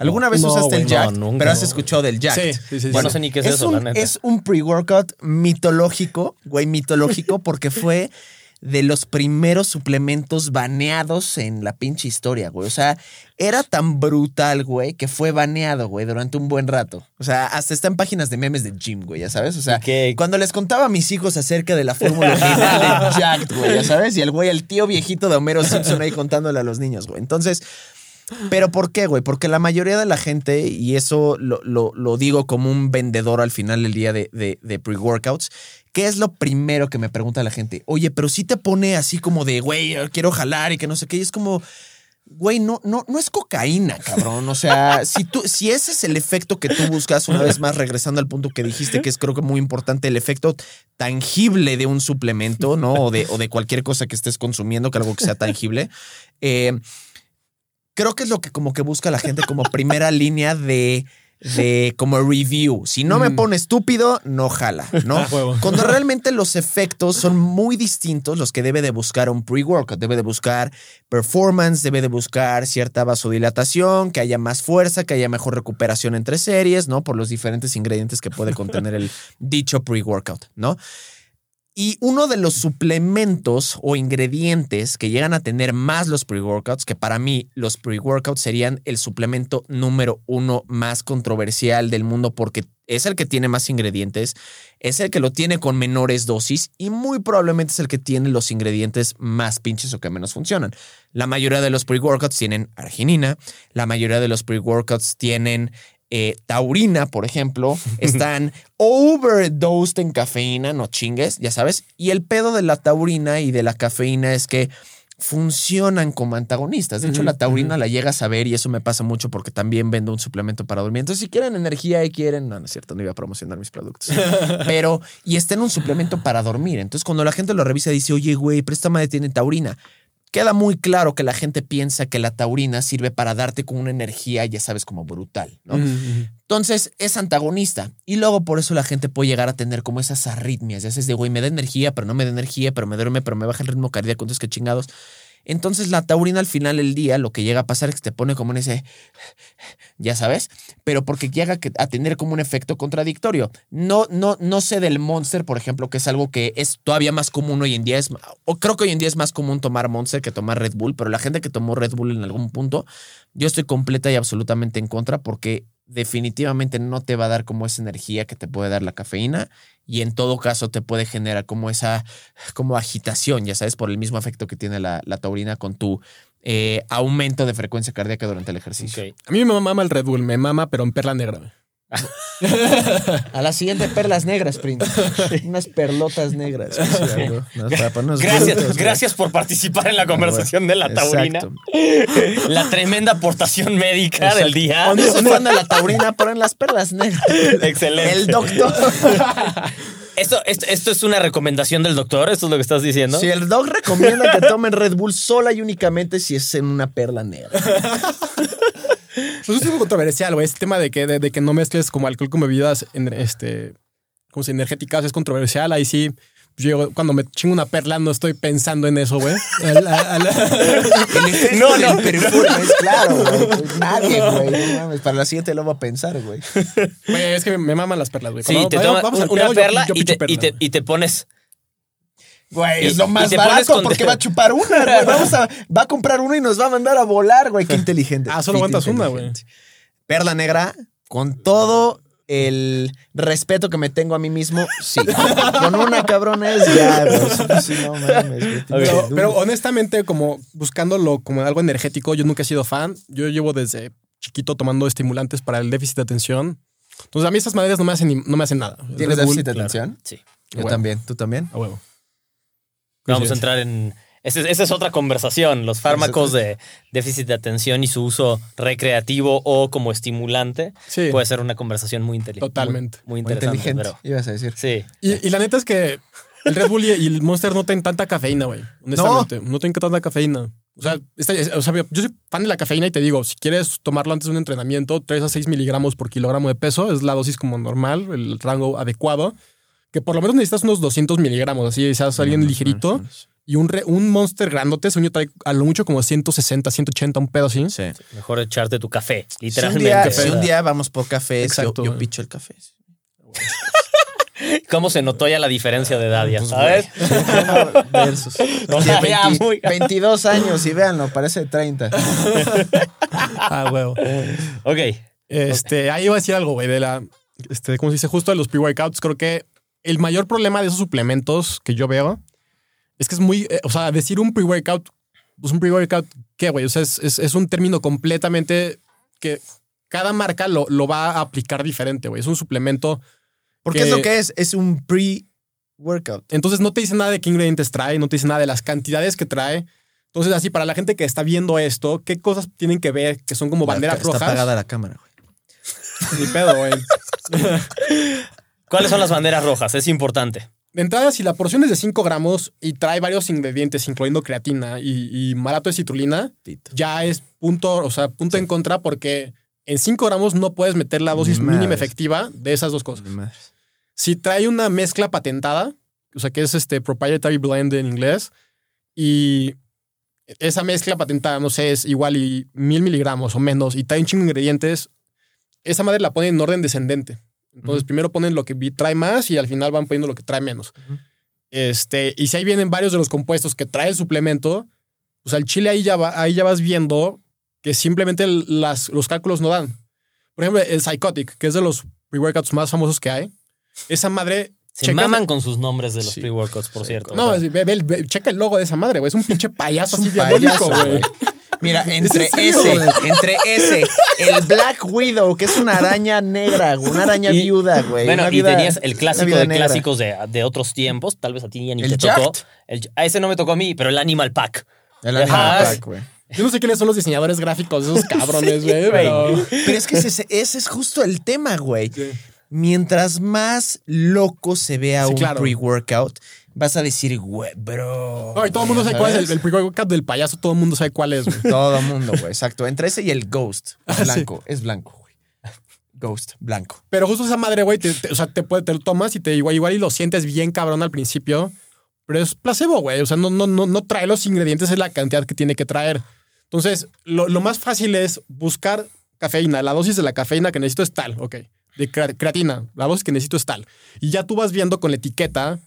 ¿Alguna vez No, usaste el güey, no, pero has escuchado del Jacked. Sí, sí, sí. Bueno, sí. no sé ni qué es, es eso, un, la neta. Es un pre-workout mitológico, güey, mitológico, porque fue de los primeros suplementos baneados en la pinche historia, güey. O sea, era tan brutal, güey, que fue baneado, güey, durante un buen rato. O sea, hasta está en páginas de memes de gym, güey, ya sabes. O sea, cuando les contaba a mis hijos acerca de la fórmula original de Jacked, güey, ya sabes. Y el güey, el tío viejito de Homero Simpson ahí contándole a los niños, güey. Entonces, ¿Pero por qué, güey? Porque la mayoría de la gente, y eso lo, lo- digo como un vendedor al final del día de, de- pre-workouts, ¿qué es lo primero que me pregunta la gente? Oye, pero si te pone así como de, güey, quiero jalar y que no sé qué, y es como... Güey, no, no, no es cocaína, cabrón. O sea, si, tú, si ese es el efecto que tú buscas, una vez más, regresando al punto que dijiste, que es creo que muy importante, el efecto tangible de un suplemento, ¿no? O de, o de cualquier cosa que estés consumiendo, que algo que sea tangible. eh, creo que es lo que como que busca la gente como primera línea de, de como review. Si no me Mm. pone estúpido, no jala, ¿no? Cuando realmente los efectos son muy distintos, los que debe de buscar un pre-workout. Debe de buscar performance, debe de buscar cierta vasodilatación, que haya más fuerza, que haya mejor recuperación entre series, ¿no? Por los diferentes ingredientes que puede contener el dicho pre-workout, ¿no? Y uno de los suplementos o ingredientes que llegan a tener más los pre-workouts, que para mí los pre-workouts serían el suplemento número uno más controversial del mundo porque es el que tiene más ingredientes, es el que lo tiene con menores dosis y muy probablemente es el que tiene los ingredientes más pinches o que menos funcionan. La mayoría de los pre-workouts tienen arginina, la mayoría de los pre-workouts tienen eh, taurina, por ejemplo, están overdosed en cafeína, no chingues, ya sabes. Y el pedo de la taurina y de la cafeína es que funcionan como antagonistas. De hecho, la taurina la llegas a ver y eso me pasa mucho porque también vendo un suplemento para dormir. Entonces, si quieren energía y quieren, no, no es cierto, no iba a promocionar mis productos. Pero, y está en un suplemento para dormir. Entonces, cuando la gente lo revisa, dice, oye, güey, madre tiene taurina. Queda muy claro que la gente piensa que la taurina sirve para darte con una energía, ya sabes, como brutal, ¿no? Entonces es antagonista. Y luego por eso la gente puede llegar a tener como esas arritmias. Ya sabes, de güey, me da energía, pero no me da energía, pero me duerme, pero me baja el ritmo cardíaco. Entonces, qué chingados. Entonces la taurina al final del día lo que llega a pasar es que te pone como en ese, ya sabes, pero porque llega a tener como un efecto contradictorio. No, no, no sé del Monster, por ejemplo, que es algo que es todavía más común hoy en día. Es, o creo que hoy en día es más común tomar Monster que tomar Red Bull, pero la gente que tomó Red Bull en algún punto, yo estoy completa y absolutamente en contra porque definitivamente no te va a dar como esa energía que te puede dar la cafeína y en todo caso te puede generar como esa como agitación, ya sabes, por el mismo efecto que tiene la, la taurina con tu eh, aumento de frecuencia cardíaca durante el ejercicio. A mí me mama el Red Bull, me mama, pero en perla negra. A la siguiente perlas negras, Prince. Unas perlotas negras. Gracias, gracias por participar en la conversación de la taurina. Exacto. La tremenda aportación médica del día. ¿Dónde se de la taurina? Ponen las perlas negras. Excelente. El doctor. Esto, esto, esto es una recomendación del doctor, esto es lo que estás diciendo. Si el doc recomienda que tomen Red Bull sola y únicamente si es en una perla negra. Pues es un controversial, güey. Este tema de que, de, de que no mezcles como alcohol con bebidas en- este, como si energéticas es controversial. Ahí sí, pues yo cuando me chingo una perla no estoy pensando en eso, güey. Al- No, no, pero es claro, güey. Pues Nadie, güey. No mames. Para la siguiente lo voy a pensar, güey. Güey, es que me maman las perlas, güey. Sí, te tomas una pedo, yo- perla yo y, te, picho y, te, perla. y te pones. Güey, es lo más barato porque va a chupar una, güey. Vamos a, va a comprar uno y nos va a mandar a volar, güey. Qué inteligente. Ah, solo aguantas una, güey. Perla negra, con todo el respeto que me tengo a mí mismo, sí. Con una cabrona es ya. Sí, no mames. Pero, pero honestamente, como buscándolo como algo energético, yo nunca he sido fan. Yo llevo desde chiquito tomando estimulantes para el déficit de atención. Entonces, a mí estas maderas no me hacen, no me hacen nada. ¿Tienes déficit de claro, atención? Sí. Yo también. ¿Tú también? A huevo. Vamos a entrar en. Esa es, esa es otra conversación. Los fármacos de déficit de atención y su uso recreativo o como estimulante Sí. puede ser una conversación muy inteligente. Totalmente. Muy, muy Muy interesante. inteligente, Pero, ibas a decir. sí. Y, y la neta es que el Red Bull y, el Monster no tienen tanta cafeína, güey. Honestamente, no, tienen tanta cafeína. O sea, esta- o sea, yo soy fan de la cafeína y te digo, si quieres tomarlo antes de un entrenamiento, 3 a 6 miligramos por kilogramo de peso es la dosis como normal, el rango adecuado. Que por lo menos necesitas unos 200 miligramos, así seas alguien ligerito. Y un, re- un Monster grandote, yo, trae a lo mucho como 160, 180, un pedo así. Sí. Mejor echarte tu café, Si un, literalmente. día, si un día vamos por café, Exacto, yo, yo picho el café. ¿Cómo se notó ya la diferencia de edad? Ya Pues, sabes. Versus. O sea, ya, 20 muy- 22 años y véanlo, parece 30. Ah, huevo. Ok. Este, ahí iba a decir algo, güey, de la, este, ¿cómo se dice? Justo de los pre-workouts. Creo que el mayor problema de esos suplementos que yo veo es que es muy, eh, o sea, decir un pre-workout, pues un pre-workout, ¿qué, güey? O sea, es, es- es un término completamente que cada marca lo, lo va a aplicar diferente, güey. Es un suplemento. Porque Que- es lo que es, es un pre-workout. Entonces no te dice nada de qué ingredientes trae, no te dice nada de las cantidades que trae. Entonces, así, para la gente que está viendo esto, ¿qué cosas tienen que ver que son como banderas Está rojas? apagada la cámara, güey. Ni pedo, güey. ¿Cuáles son las banderas rojas? Es importante. de entrada, si la porción es de 5 gramos y trae varios ingredientes, incluyendo creatina y, y malato de citrulina, Tito. ya es punto, o sea, punto en contra porque en 5 gramos no puedes meter la dosis Ni mínima efectiva de esas dos cosas. Si trae una mezcla patentada, o sea, que es este proprietary blend en inglés, y esa mezcla patentada, no sé, es igual y mil miligramos o menos, y trae un chingo de ingredientes, esa madre la ponen en orden descendente. Entonces, primero ponen lo que trae más y al final van poniendo lo que trae menos. Este, y si ahí vienen varios de los compuestos que trae el suplemento, pues al chile ahí ya, va, ahí ya vas viendo que simplemente las, los cálculos no dan. Por ejemplo, el Psychotic, que es de los pre-workouts más famosos que hay. Esa madre. Se checa- maman con sus nombres de los Sí. pre-workouts, por cierto. No, ve- ve- ve- checa el logo de esa madre, güey. Es un pinche payaso Es un así diabólico, payaso, güey. Mira, entre ese, entre ese, el Black Widow, que es una araña negra, güey, una araña Y- viuda, güey. Bueno, una y viuda- tenías el clásico de negra. clásicos de, de otros tiempos. Tal vez a ti ya ni El te tocó. El- a ese no me tocó a mí, pero el Animal Pack. El. Animal Pack, güey. Yo no sé quiénes son los diseñadores gráficos de esos cabrones, güey. güey. pero... Pero es que ese, ese es justo el tema, güey. Sí. Mientras más loco se vea Sí, un claro. pre-workout, vas a decir, güey, bro. No, y todo el mundo sabe cuál es el, el del payaso, todo el mundo sabe cuál es, güey. Todo el mundo, güey, exacto. Entre ese y el Ghost. Ah, sí. blanco, es blanco, güey. Ghost, blanco. Pero justo esa madre, güey, te, te- o sea, te, puede, te lo tomas y te igual, igual y lo sientes bien cabrón al principio, pero es placebo, güey. O sea, no, no, no, no trae los ingredientes, es la cantidad que tiene que traer. Entonces, lo, lo más fácil es buscar cafeína. La dosis de la cafeína que necesito es tal, ok. De crea- creatina, la dosis que necesito es tal. Y ya tú vas viendo con la etiqueta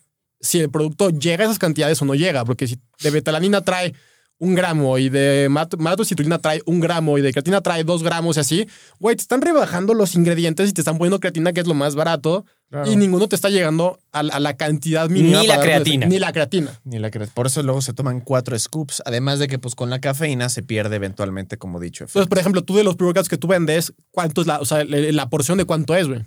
si el producto llega a esas cantidades o no llega, porque si de betalanina trae un gramo y de malatocitrulina trae un gramo y de creatina trae dos gramos y así, güey, te están rebajando los ingredientes y te están poniendo creatina, que es lo más barato, y ninguno te está llegando a, la- a la cantidad mínima. Ni la creatina. Ni la creatina. Ni la cre- Por eso luego se toman cuatro scoops. Además de que, pues, con la cafeína se pierde eventualmente, como dicho. Entonces, por ejemplo, tú de los pre-workouts que tú vendes, ¿cuánto es la, o sea, la, la porción de cuánto es, güey?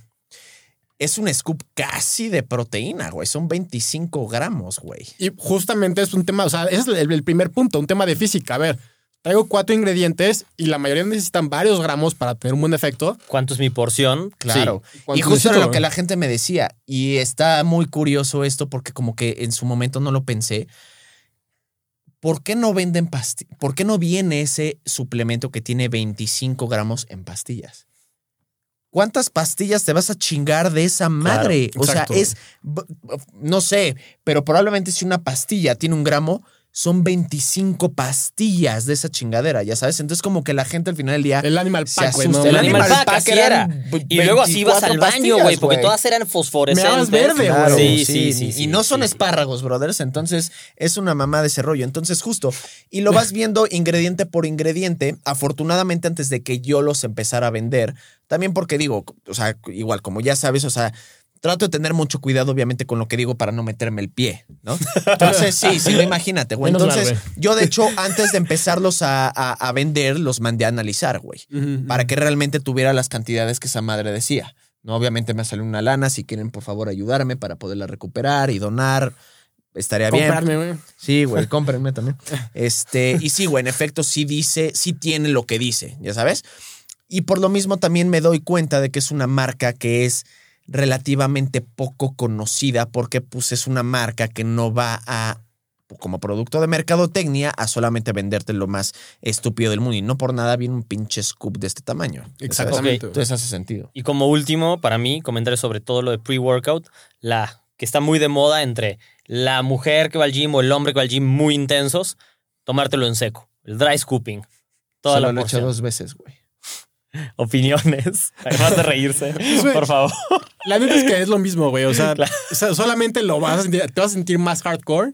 Es un scoop casi de proteína, güey. Son 25 gramos, güey. Y justamente es un tema, o sea, ese es el, el primer punto, un tema de física. A ver, traigo cuatro ingredientes y la mayoría necesitan varios gramos para tener un buen efecto. ¿Cuánto es mi porción? Claro. Sí. Y ¿Cuánto justo era lo que la gente me decía. Y está muy curioso esto porque como que en su momento no lo pensé. ¿Por qué no venden pastillas? ¿Por qué no viene ese suplemento que tiene 25 gramos en pastillas? ¿Cuántas pastillas te vas a chingar de esa madre? o sea, es, no sé, pero probablemente si una pastilla tiene un gramo, son 25 pastillas de esa chingadera, ya sabes. Entonces como que la gente al final del día... El Animal Se Pack, güey. ¿no? El El Animal Animal Pack, era. Y luego así ibas 24 al baño, güey, porque todas eran fosforescentes. Meabas verde, Claro, Sí, sí, sí, sí, sí, Y no son sí. espárragos, brothers. Entonces es una mamá de ese rollo. Entonces, justo. Y lo vas viendo ingrediente por ingrediente. Afortunadamente, antes de que yo los empezara a vender. También porque digo, o sea, igual, como ya sabes, o sea. Trato de tener mucho cuidado, obviamente, con lo que digo para no meterme el pie, ¿no? Entonces, sí, sí, imagínate, güey. Entonces, yo, de hecho, antes de empezarlos a, a- a vender, los mandé a analizar, güey para que realmente tuviera las cantidades que esa madre decía. No, obviamente me salió una lana. Si quieren, por favor, ayudarme para poderla recuperar y donar. Estaría bien. Comprarme, güey. Sí, güey, cómprenme también. Este, y sí, güey, en efecto, sí dice, sí tiene lo que dice, ya sabes. Y por lo mismo también me doy cuenta de que es una marca que es relativamente poco conocida porque pues es una marca que no va a como producto de mercadotecnia a solamente venderte lo más estúpido del mundo y no por nada viene un pinche scoop de este tamaño. Exactamente. Entonces hace sentido. Y como último, para mí, comentar sobre todo lo de pre-workout, la que está muy de moda entre la mujer que va al gym o el hombre que va al gym muy intensos, tomártelo en seco, el dry scooping. Toda Solo la lo he hecho dos veces, güey. Opiniones, además de reírse, por favor. La neta es que es lo mismo, güey. O sea, o sea, solamente lo vas a sentir, te vas a sentir más hardcore.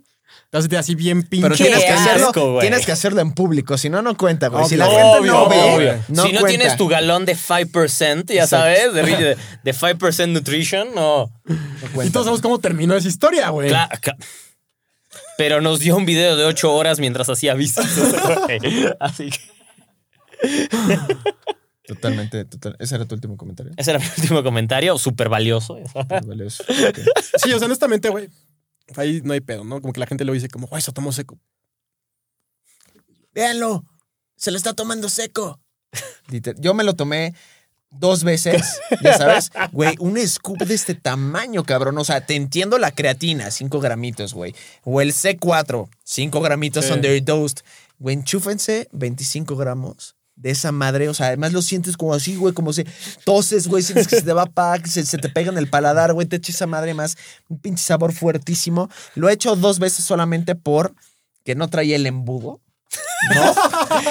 Te vas a sentir así bien pinche. Pero tienes que, hacerlo, asco, tienes que hacerlo en público, si no, no cuenta, güey. Si Obvio, la gente no Obvio, ve, obvio. no si no cuenta. tienes tu galón de 5%, ya Exacto. sabes, de, de, de 5% nutrition, no. no Y cuenta. todos sabemos cómo terminó esa historia, güey. Cla- ca- Pero nos dio un video de 8 horas mientras hacía vistas. Así que Totalmente, total. Ese era tu último comentario. ese era mi último comentario, súper valioso. sabes. Valioso. Sí, o sea, honestamente, güey. Ahí no hay pedo, ¿no? Como que la gente lo dice como, güey, eso tomó seco. Véanlo, se lo está tomando seco. Yo me lo tomé dos veces, ya sabes, güey, un scoop de este tamaño, cabrón. O sea, te entiendo la creatina, 5 gramitos, güey. O el C4, 5 gramitos Sí. underdosed. Güey, enchúfense 25 gramos de esa madre. O sea, además lo sientes como así, güey, como si toses, güey, sientes que se te va pa, que se, te pega en el paladar, güey, te echa esa madre más, un pinche sabor fuertísimo. Lo he hecho dos veces solamente por que no traía el embudo. ¿No?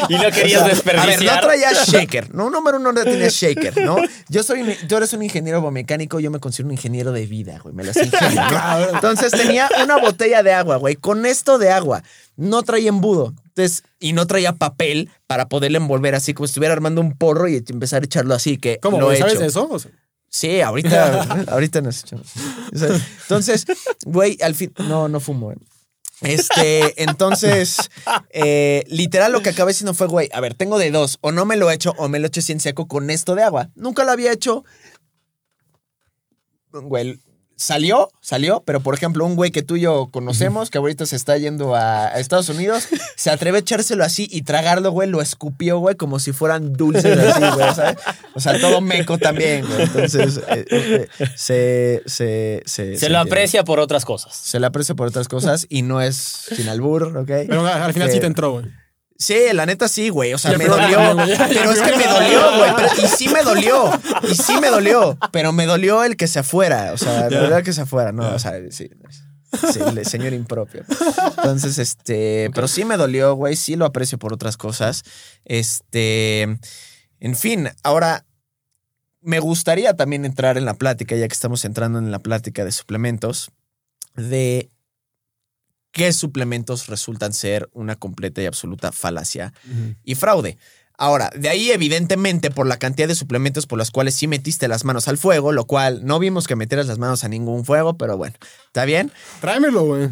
Y no querías A ver, no traía shaker. No, número uno no tenía shaker, ¿no? Yo soy, tú eres un ingeniero biomecánico, yo me considero un ingeniero de vida, güey. Me las ingenio. ¿no? Entonces tenía una botella de agua, güey. Con esto de agua. No traía embudo. Entonces, y no traía papel para poderle envolver así como si estuviera armando un porro y empezar a echarlo así, que ¿Cómo, lo he ¿Sabes hecho. eso? O sea, Sí, ahorita, ahorita nos echamos. O Entonces, güey, al fin, no, no fumo. Este, entonces, eh, literal lo que acabé diciendo fue, güey, a ver, tengo de dos, o no me lo he hecho, o me lo he hecho en seco con esto de agua. Nunca lo había hecho. Güey, salió, salió, pero por ejemplo, un güey que tú y yo conocemos, que ahorita se está yendo a, a Estados Unidos, se atreve a echárselo así y tragarlo, güey, lo escupió, güey, como si fueran dulces así, güey, ¿sabes? O sea, todo meco también, güey. Entonces, eh, eh, se, se, se, Se lo aprecia por otras cosas. Se le aprecia por otras cosas y no es sin albur, ¿ok? Pero al final sí te entró, güey. Sí, la neta sí, güey. O sea, me dolió. Pero es que me dolió, güey. Pero- Y sí me dolió. Y sí me dolió. Pero me dolió el que se afuera. O sea, me dolió el que se afuera. No, o sea, sí. Sí, el señor impropio. Entonces, este. Pero sí me dolió, güey. Sí lo aprecio por otras cosas. Este. En fin, ahora. Me gustaría también entrar en la plática, ya que estamos entrando en la plática de suplementos, de qué suplementos resultan ser una completa y absoluta falacia y fraude. Ahora, de ahí evidentemente por la cantidad de suplementos por las cuales sí metiste las manos al fuego, lo cual no vimos que metieras las manos a ningún fuego, pero bueno, ¿está bien? Tráemelo, güey.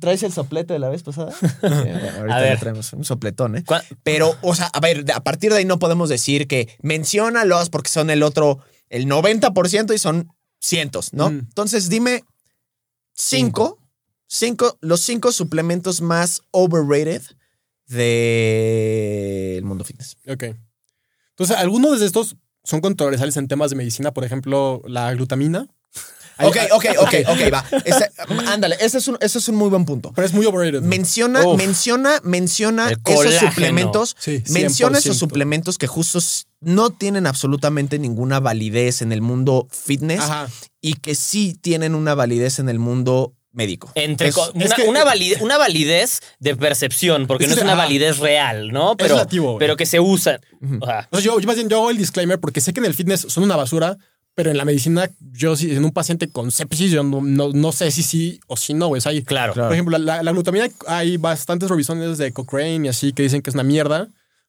¿Traes el soplete de la vez pasada? Sí, bueno, ahorita A ver. traemos un sopletón, ¿eh? ¿Cuá- Pero, o sea, a ver, a partir de ahí no podemos decir que menciónalos porque son el otro, el 90% y son cientos, ¿no? Mm. Entonces dime cinco, cinco, los cinco suplementos más overrated del mundo fitness. Ok. Entonces, algunos de estos son controversiales en temas de medicina, por ejemplo, la glutamina. Ok, ok, ok, ok, va. Ese- ándale, ese es, un, ese es un muy buen punto. Pero es muy overrated. Menciona, Uf. menciona, menciona esos suplementos. Sí, menciona 100%. esos suplementos que justo no tienen absolutamente ninguna validez en el mundo fitness Ajá. y que sí tienen una validez en el mundo médico. Entre Es- una, que- una validez, una validez de percepción, porque Es no es una validez real, ¿no? Pero, relativo, pero que se usa. O sea, O sea, yo, yo más bien yo hago el disclaimer porque sé que en el fitness son una basura, pero en la medicina, yo sí, en un paciente con sepsis, yo no, no, no sé si sí o si no, güey. Claro. Por ejemplo, la, la glutamina, hay bastantes revisiones de Cochrane y así que dicen que es una mierda,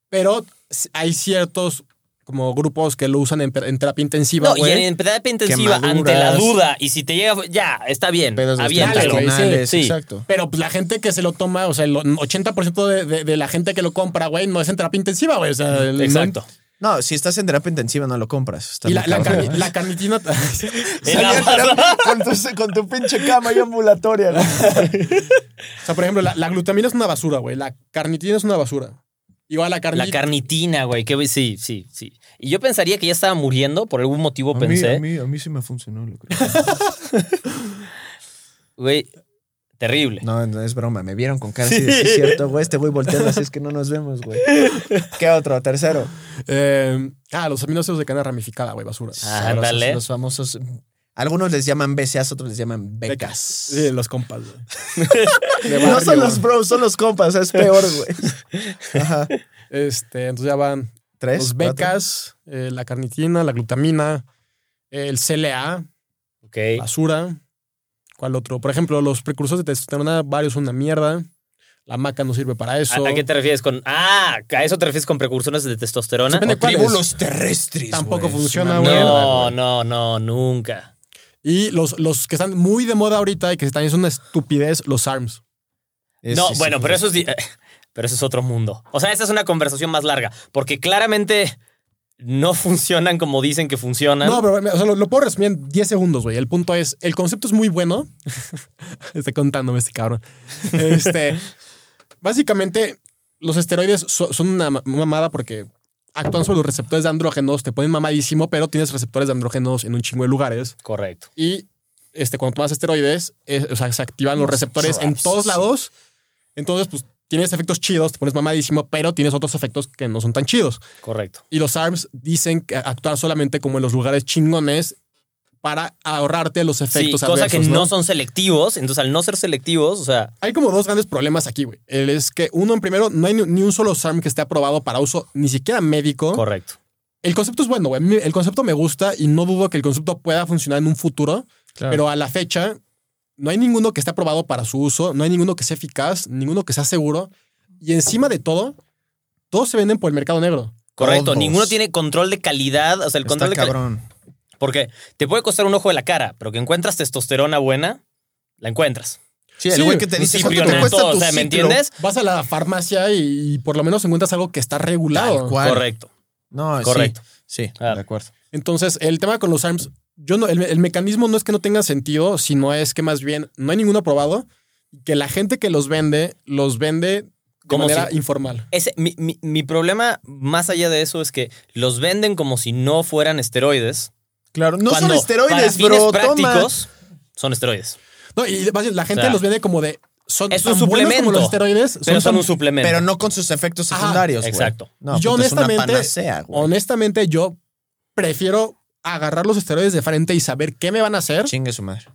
pero hay ciertos como grupos que lo usan en, en terapia intensiva, No, y güey. en terapia intensiva, ante la duda, y si te llega, ya, está bien, aviéntalo. sí, sí. exacto. Pero pues la gente que se lo toma, o sea, el 80% de, de- de la gente que lo compra, güey, no es en terapia intensiva, güey. O sea, el- Exacto. No, si estás en terapia intensiva no lo compras. Está Y la, la, con, tu, con tu pinche cama y ambulatoria. güey. o sea, por ejemplo, la, la glutamina es una basura, güey. La carnitina es una basura. Igual la carnitina. La carnitina, güey. que sí, sí, sí. Y yo pensaría que ya estaba muriendo, por algún motivo pensé. mí, a mí sí me funcionó. Lo creo. Güey, terrible. No, no es broma. Me vieron con cara así de sí, es cierto, güey. Este güey volteando así es que no nos vemos, güey. ¿Qué otro? Tercero. Eh, ah, los aminoácidos de cadena ramificada, güey, basura. Ah, ándale. Los famosos. Algunos les llaman BCAs, otros les llaman becas. Sí, los compas, güey. No son los bros, son los compas. Es peor, güey. Ajá. Este, entonces ya van Tres. los becas, eh, la carnitina, la glutamina, el CLA, Ok. basura. ¿Cuál otro? Por ejemplo, los precursores de testosterona, varios son una mierda. La maca no sirve para eso. ¿A, a qué te refieres con.? Ah, ¿a eso te refieres con precursores de testosterona? Depende O cuáles. tribulos terrestres. Tampoco funciona, güey. No, no, no, nunca. Y los, los que están muy de moda ahorita y que también son una estupidez, los ARMS. Es- no, sí, bueno, sí, pero eso es. Pero eso es otro mundo. O sea, esta es una conversación más larga. Porque claramente no funcionan como dicen que funcionan. No, pero o sea, lo, lo puedo resumir en 10 segundos, güey. El punto es, el concepto es muy bueno. Estoy contándome este cabrón. Este, básicamente, los esteroides so- son una ma- mamada porque actúan sobre los receptores de andrógenos, te ponen mamadísimo, pero tienes receptores de andrógenos en un chingo de lugares. Correcto. Y este, cuando tomas esteroides, es- o sea, se activan los receptores en todos lados. Entonces, pues tienes efectos chidos, te pones mamadísimo, pero tienes otros efectos que no son tan chidos. Correcto. Y los ARMS dicen que actúan solamente como en los lugares chingones para ahorrarte los Sí, efectos cosa que no son selectivos. Entonces, al no ser selectivos, o sea, Hay como dos grandes problemas aquí, güey. El es que uno, en primero, no hay ni, un solo SARM que esté aprobado para uso ni siquiera médico. correcto. El concepto es bueno, güey. El concepto me gusta y no dudo que el concepto pueda funcionar en un futuro, pero a la fecha no hay ninguno que esté aprobado para su uso, no hay ninguno que sea eficaz, ninguno que sea seguro. Y encima de todo, todos se venden por el mercado negro. Correcto. Todos. Ninguno tiene control de calidad. O sea, el Está control de calidad. Porque te puede costar un ojo de la cara, pero que encuentras testosterona buena, la encuentras. Sí, el Sí, güey que te dice, ¿cuánto te cuesta o tu sea, ¿me ciclo?" entiendes? Vas a la farmacia y, y por lo menos encuentras algo que está regulado. Tal cual. Correcto. No, Correcto. Sí, Ah. de acuerdo. Entonces, el tema con los ARMS, yo no, el, el mecanismo no es que no tenga sentido, sino es que más bien no hay ninguno aprobado, que la gente que los vende, los vende de Como manera si- informal. Ese, mi, mi- mi problema más allá de eso es que los venden como si no fueran esteroides. Claro, no cuando son esteroides, para fines bro. Toma. prácticos son esteroides. No, y más bien, la gente O sea, los vende como de. Son es un tan buenos como suplemento, los esteroides. Pero son tan- un suplemento. Pero no con sus efectos Ajá, secundarios, güey. exacto. No, yo puta, es una honestamente, panacea, honestamente, yo prefiero agarrar los esteroides de frente y saber qué me van a hacer Chingue su madre.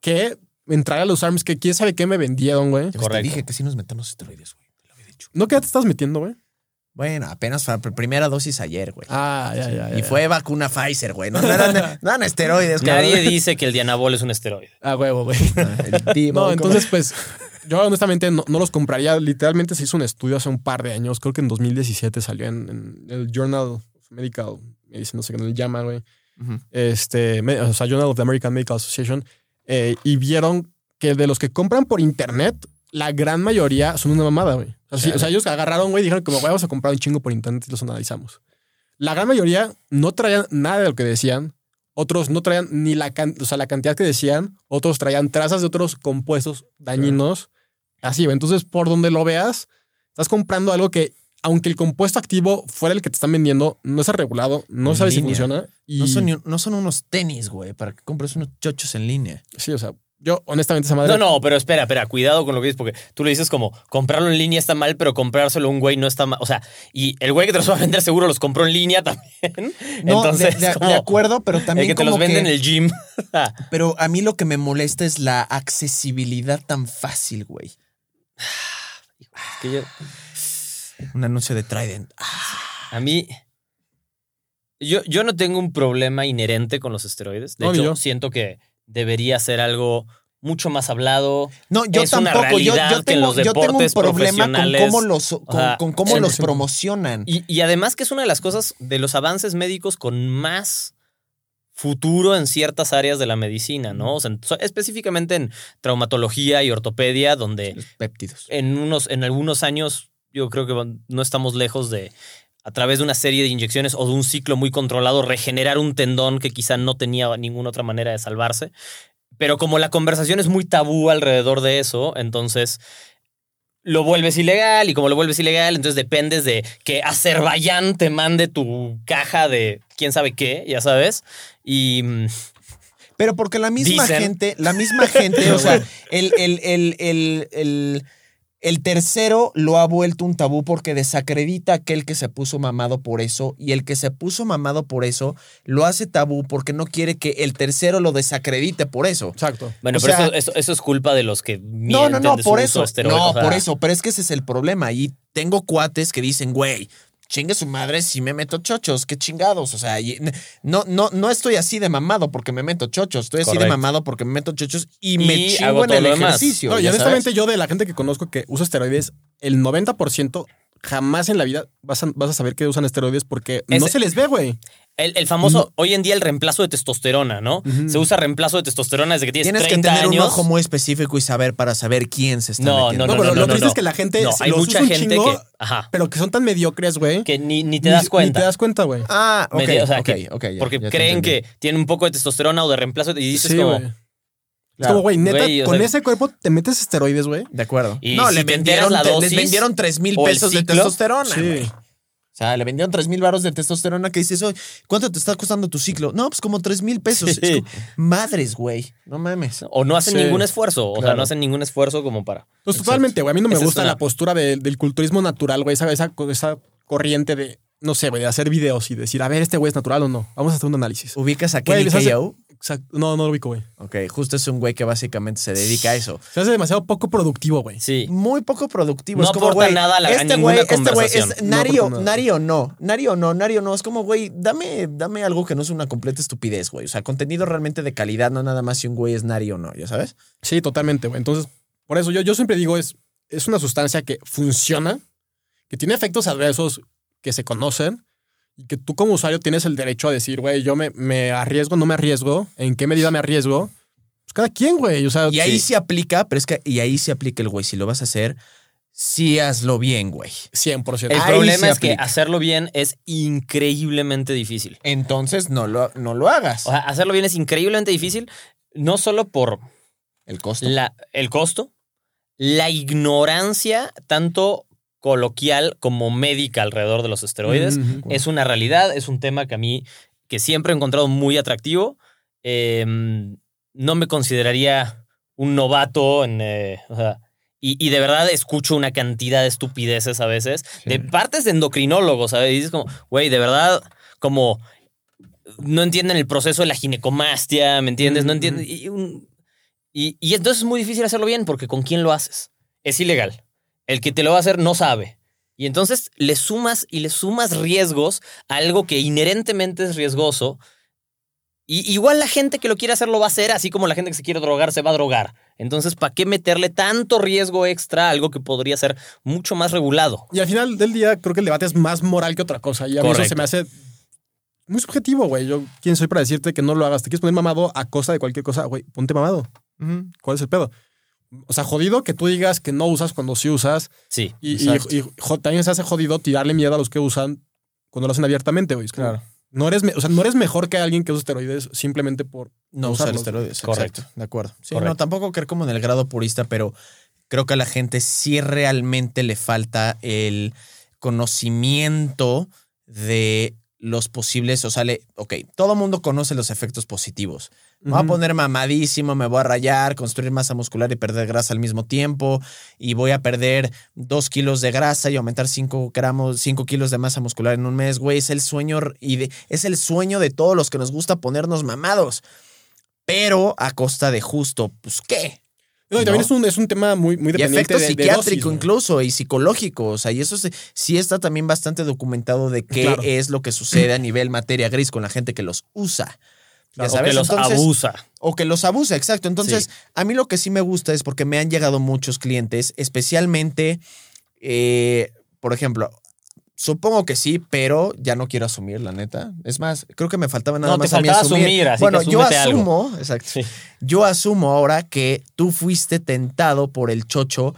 que entrar a los ARMS que quién sabe qué me vendieron, güey. Ves, Te dije que sí nos metemos esteroides, güey. Te lo había dicho. ¿No que ya te estás metiendo, güey? Bueno, apenas fue la primera dosis ayer, güey. Ah, ya, ya, ya. y fue vacuna Pfizer, güey. No, no eran, no eran esteroides, cabrón. Nadie dice que el dianabol es un esteroide. Ah, huevo, güey. El timo, No, entonces, pues, yo honestamente no, no los compraría. Literalmente se hizo un estudio hace un par de años. Creo que en 2017 salió en, en el Journal of Medical Medicine, no sé qué le llama, güey. Este, o sea, Journal of the American Medical Association. eh, y vieron que de los que compran por internet, la gran mayoría son una mamada, güey. O, sea, sí, o sea, ellos agarraron, güey, y dijeron como, "Güey, vamos a comprar un chingo por internet y los analizamos. La gran mayoría no traían nada de lo que decían. Otros no traían ni la, can- o sea, la cantidad que decían. Otros traían trazas de otros compuestos dañinos. Así, güey. Entonces, por donde lo veas, estás comprando algo que, aunque el compuesto activo fuera el que te están vendiendo, no está regulado, no En sabes si línea. funciona. Y No, son, no son unos tenis, güey, para que compres unos chochos en línea. sí, o sea, yo honestamente esa madre. No, no, pero espera, espera, cuidado con lo que dices, porque tú le dices como comprarlo en línea está mal, pero comprárselo a un güey no está mal. O sea, y el güey que te los va a vender seguro los compró en línea también. No, Entonces, de, de- como de acuerdo, pero también el que te los vende en el gym. Pero a mí lo que me molesta es la accesibilidad tan fácil, güey. Que yo- Un anuncio de Trident. a mí. Yo, yo no tengo un problema inherente con los esteroides. De hecho, siento que debería ser algo mucho más hablado. No, yo Es tampoco. Yo, tengo, los yo tengo un problema con cómo los, con, cómo los 100%. promocionan. Y, y además que es una de las cosas de los avances médicos con más futuro en ciertas áreas de la medicina, ¿no? O sea, específicamente en traumatología y ortopedia, donde Los péptidos. en unos, en algunos años, yo creo que no estamos lejos de, a través de una serie de inyecciones o de un ciclo muy controlado, regenerar un tendón que quizá no tenía ninguna otra manera de salvarse. Pero como la conversación es muy tabú alrededor de eso, entonces lo vuelves ilegal y como lo vuelves ilegal, entonces dependes de que Azerbaiyán te mande tu caja de quién sabe qué, ya sabes. Y mm, Pero porque la misma Dicen. gente, la misma gente, o sea, el, el, el, el, el, tercero lo ha vuelto un tabú porque desacredita a aquel que se puso mamado por eso y el que se puso mamado por eso lo hace tabú porque no quiere que el tercero lo desacredite por eso. Exacto. bueno, O pero sea- eso, eso- eso es culpa de los que No, mienten no, no, de su por uso eso. No, o sea, por eso, pero es que ese es el problema. Y tengo cuates que dicen, güey, chingue su madre si me meto chochos, qué chingados. O sea, no, no, no estoy así de mamado porque me meto chochos, estoy así de mamado porque me meto chochos y, Y me chingo en el ejercicio. No, y ¿ya honestamente, sabes? yo de la gente que conozco que usa esteroides, el 90% jamás en la vida vas a, vas a saber que usan esteroides porque no se les ve, güey. El, el famoso, hoy en día el reemplazo de testosterona, ¿no? Se usa reemplazo de testosterona desde que tienes, Tienes que 30 tener un años. ojo muy específico y saber para saber quién se está No, metiendo. no, No, pero no, lo no, triste no. es que la gente No, hay los mucha usa un gente chingo, que. Ajá. pero que son tan mediocres, güey. Que ni, ni te das cuenta. Ni te das cuenta, güey. Ah, ok, Medio- o sea, ok, que- ok, ya, porque ya creen entendí. que tienen un poco de testosterona o de reemplazo y dices Sí, como. Es como, güey, neta, con sea- ese cuerpo te metes esteroides, güey. De acuerdo. Y no, si le vendieron, la dosis les vendieron 3 mil pesos de testosterona. Sí. O sea, le vendieron 3 mil baros de testosterona que dices, oye, ¿cuánto te está costando tu ciclo? No, pues como 3 mil pesos. Sí. Es como, madres, güey. No mames. O no hacen Sí, ningún esfuerzo. O sea, no hacen ningún esfuerzo como para. Pues totalmente, güey. A mí no me Esa gusta una- la postura de- del culturismo natural, güey. Esa, esa, esa corriente de, no sé, güey, de hacer videos y decir, a ver, este güey es natural o no. Vamos a hacer un análisis. ¿Ubicas a Kenny hace- KO? Exacto. No, no lo ubico, güey. Ok, justo es un güey que básicamente se dedica a eso. Se hace demasiado poco productivo, güey. Sí. Muy poco productivo. No es como, aporta güey, nada a la- este ninguna güey, este güey conversación. es No Nari, o, aporta nada. Nari o no. Nari o no, Nari o no. Es como, güey, dame, dame algo que no es una completa estupidez, güey. O sea, contenido realmente de calidad, no nada más si un güey es Nari o no, ¿ya sabes? Sí, totalmente, güey. Entonces, por eso yo, yo siempre digo, es, es una sustancia que funciona, que tiene efectos adversos que se conocen y que tú como usuario tienes el derecho a decir, güey, yo me, me arriesgo, no me arriesgo, en qué medida me arriesgo. Pues cada quien, güey. O sea, Y ahí sí, se aplica, pero es que y ahí se aplica el güey. Si lo vas a hacer, sí hazlo bien, güey. 100%. El Ahí problema es que hacerlo bien es increíblemente difícil. Entonces no lo, no lo hagas. O sea, hacerlo bien es increíblemente difícil, no solo por el costo. la, el costo, la ignorancia, tanto coloquial como médica alrededor de los esteroides. Ujú. Es una realidad, es un tema que a mí, que siempre he encontrado muy atractivo. Eh, no me consideraría un novato en... eh, o sea, y, y de verdad escucho una cantidad de estupideces a veces, de partes de endocrinólogos, ¿sabes? Y dices como, güey, de verdad, como no entienden el proceso de la ginecomastia, ¿me entiendes? No entienden. Y, un- y- y entonces es muy difícil hacerlo bien porque ¿con quién lo haces? Es ilegal. El que te lo va a hacer no sabe. Y entonces le sumas y le sumas riesgos a algo que inherentemente es riesgoso. Y igual la gente que lo quiere hacer lo va a hacer, así como la gente que se quiere drogar se va a drogar. Entonces, ¿para qué meterle tanto riesgo extra a algo que podría ser mucho más regulado? Y al final del día, creo que el debate es más moral que otra cosa. Y a mí eso se me hace muy subjetivo, güey. Yo, ¿quién soy para decirte que no lo hagas? ¿Te quieres poner mamado a costa de cualquier cosa? Güey, ponte mamado. ¿Cuál es el pedo? O sea, jodido que tú digas que no usas cuando sí usas. Sí. Y, y- también se hace jodido tirarle miedo a los que usan cuando lo hacen abiertamente, güey. Es como, Claro. No eres, o sea, no eres mejor que alguien que usa esteroides simplemente por No usar esteroides. Correcto. Exacto, de acuerdo. Sí, Correcto. no, tampoco creo como en el grado purista, pero creo que a la gente sí realmente le falta el conocimiento de los posibles, o sea, le- ok, todo mundo conoce los efectos positivos. Me voy a poner mamadísimo, me voy a rayar, construir masa muscular y perder grasa al mismo tiempo. Y voy a perder dos kilos de grasa y aumentar cinco gramos, cinco kilos de masa muscular en un mes. Güey, es el sueño y de- es el sueño de todos los que nos gusta ponernos mamados. Pero a costa de justo, pues qué. No, y también ¿no? es, un, es un tema muy, muy Y dependiente efecto de- de psiquiátrico dosis, incluso y psicológico. O sea, y eso se- sí está también bastante documentado de qué Claro. es lo que sucede a nivel materia gris con la gente que los usa. Ya o sabes, que los Entonces- abusa. o que los abusa, exacto. Entonces, Sí. a mí lo que sí me gusta es porque me han llegado muchos clientes, especialmente, eh, por ejemplo, supongo que sí, pero ya no quiero asumir, la neta. Es más, creo que me faltaba nada No, te más a mí asumir. asumir, así bueno, que yo algo. asumo, exacto. Sí. Yo asumo ahora que tú fuiste tentado por el chocho